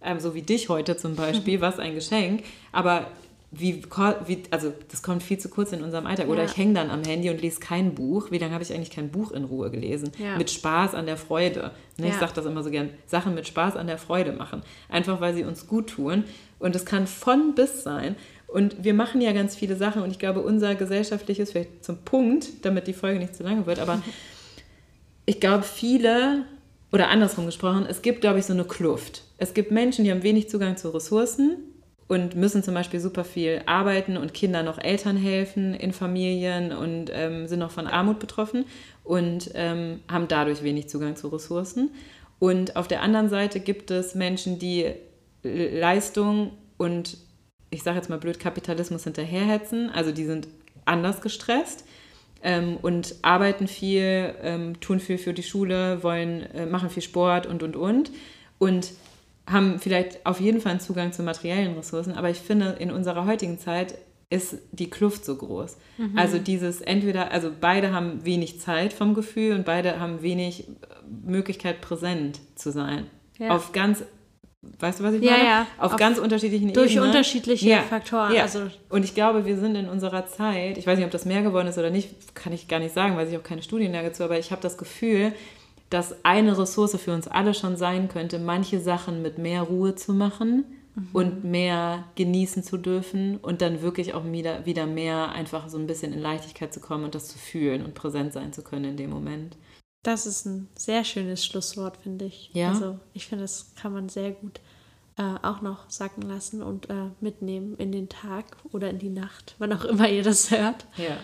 Ähm, so wie dich heute zum Beispiel, was ein Geschenk. Aber wie, wie, also das kommt viel zu kurz in unserem Alltag. Oder ja. ich hänge dann am Handy und lese kein Buch. Wie lange habe ich eigentlich kein Buch in Ruhe gelesen? Ja. Mit Spaß an der Freude. Ne, ja. Ich sage das immer so gern, Sachen mit Spaß an der Freude machen. Einfach weil sie uns gut tun. Und es kann von bis sein. Und wir machen ja ganz viele Sachen und ich glaube, unser gesellschaftliches, vielleicht zum Punkt, damit die Folge nicht zu lange wird, aber ich glaube, viele, oder andersrum gesprochen, es gibt, glaube ich, so eine Kluft. Es gibt Menschen, die haben wenig Zugang zu Ressourcen und müssen zum Beispiel super viel arbeiten und Kindern noch Eltern helfen in Familien und ähm, sind noch von Armut betroffen und ähm, haben dadurch wenig Zugang zu Ressourcen. Und auf der anderen Seite gibt es Menschen, die Leistung und ich sage jetzt mal blöd, Kapitalismus hinterherhetzen. Also die sind anders gestresst ähm, und arbeiten viel, ähm, tun viel für die Schule, wollen, äh, machen viel Sport und, und, und. Und haben vielleicht auf jeden Fall einen Zugang zu materiellen Ressourcen, aber ich finde, in unserer heutigen Zeit ist die Kluft so groß. Mhm. Also dieses entweder, also beide haben wenig Zeit vom Gefühl und beide haben wenig Möglichkeit, präsent zu sein. Ja. Auf ganz Weißt du, was ich meine? Ja, ja. Auf, auf ganz unterschiedlichen durch Ebenen. Durch unterschiedliche. Faktoren. Ja. Also. Und ich glaube, wir sind in unserer Zeit, ich weiß nicht, ob das mehr geworden ist oder nicht, kann ich gar nicht sagen, weil ich auch keine Studienlage zu, aber ich habe das Gefühl, dass eine Ressource für uns alle schon sein könnte, manche Sachen mit mehr Ruhe zu machen mhm. und mehr genießen zu dürfen und dann wirklich auch wieder, wieder mehr einfach so ein bisschen in Leichtigkeit zu kommen und das zu fühlen und präsent sein zu können in dem Moment. Das ist ein sehr schönes Schlusswort, finde ich. Ja. Also ich finde, das kann man sehr gut äh, auch noch sacken lassen und äh, mitnehmen in den Tag oder in die Nacht, wann auch immer ihr das hört. Ja.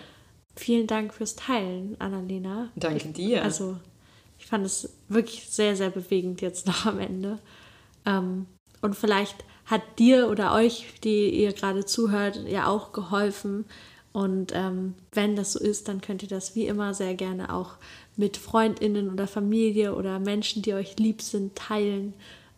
Vielen Dank fürs Teilen, Annalena. Danke dir. Also ich fand es wirklich sehr, sehr bewegend jetzt noch am Ende. Ähm, und vielleicht hat dir oder euch, die ihr gerade zuhört, ja auch geholfen. Und ähm, wenn das so ist, dann könnt ihr das wie immer sehr gerne auch mit Freundinnen oder Familie oder Menschen, die euch lieb sind, teilen.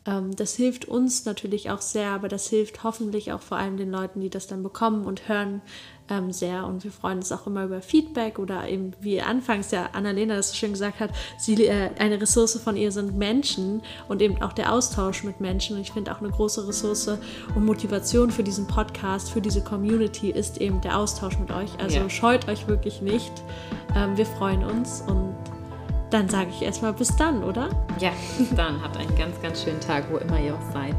Ähm, das hilft uns natürlich auch sehr, aber das hilft hoffentlich auch vor allem den Leuten, die das dann bekommen und hören, ähm, sehr. Und wir freuen uns auch immer über Feedback oder eben, wie anfangs ja Annalena das so schön gesagt hat, sie, äh, eine Ressource von ihr sind Menschen und eben auch der Austausch mit Menschen. Und ich finde auch eine große Ressource und Motivation für diesen Podcast, für diese Community ist eben der Austausch mit euch. Also ja. scheut euch wirklich nicht. Ähm, wir freuen uns und dann sage ich erstmal bis dann, oder? Ja, bis dann. Habt einen ganz, ganz schönen Tag, wo immer ihr auch seid.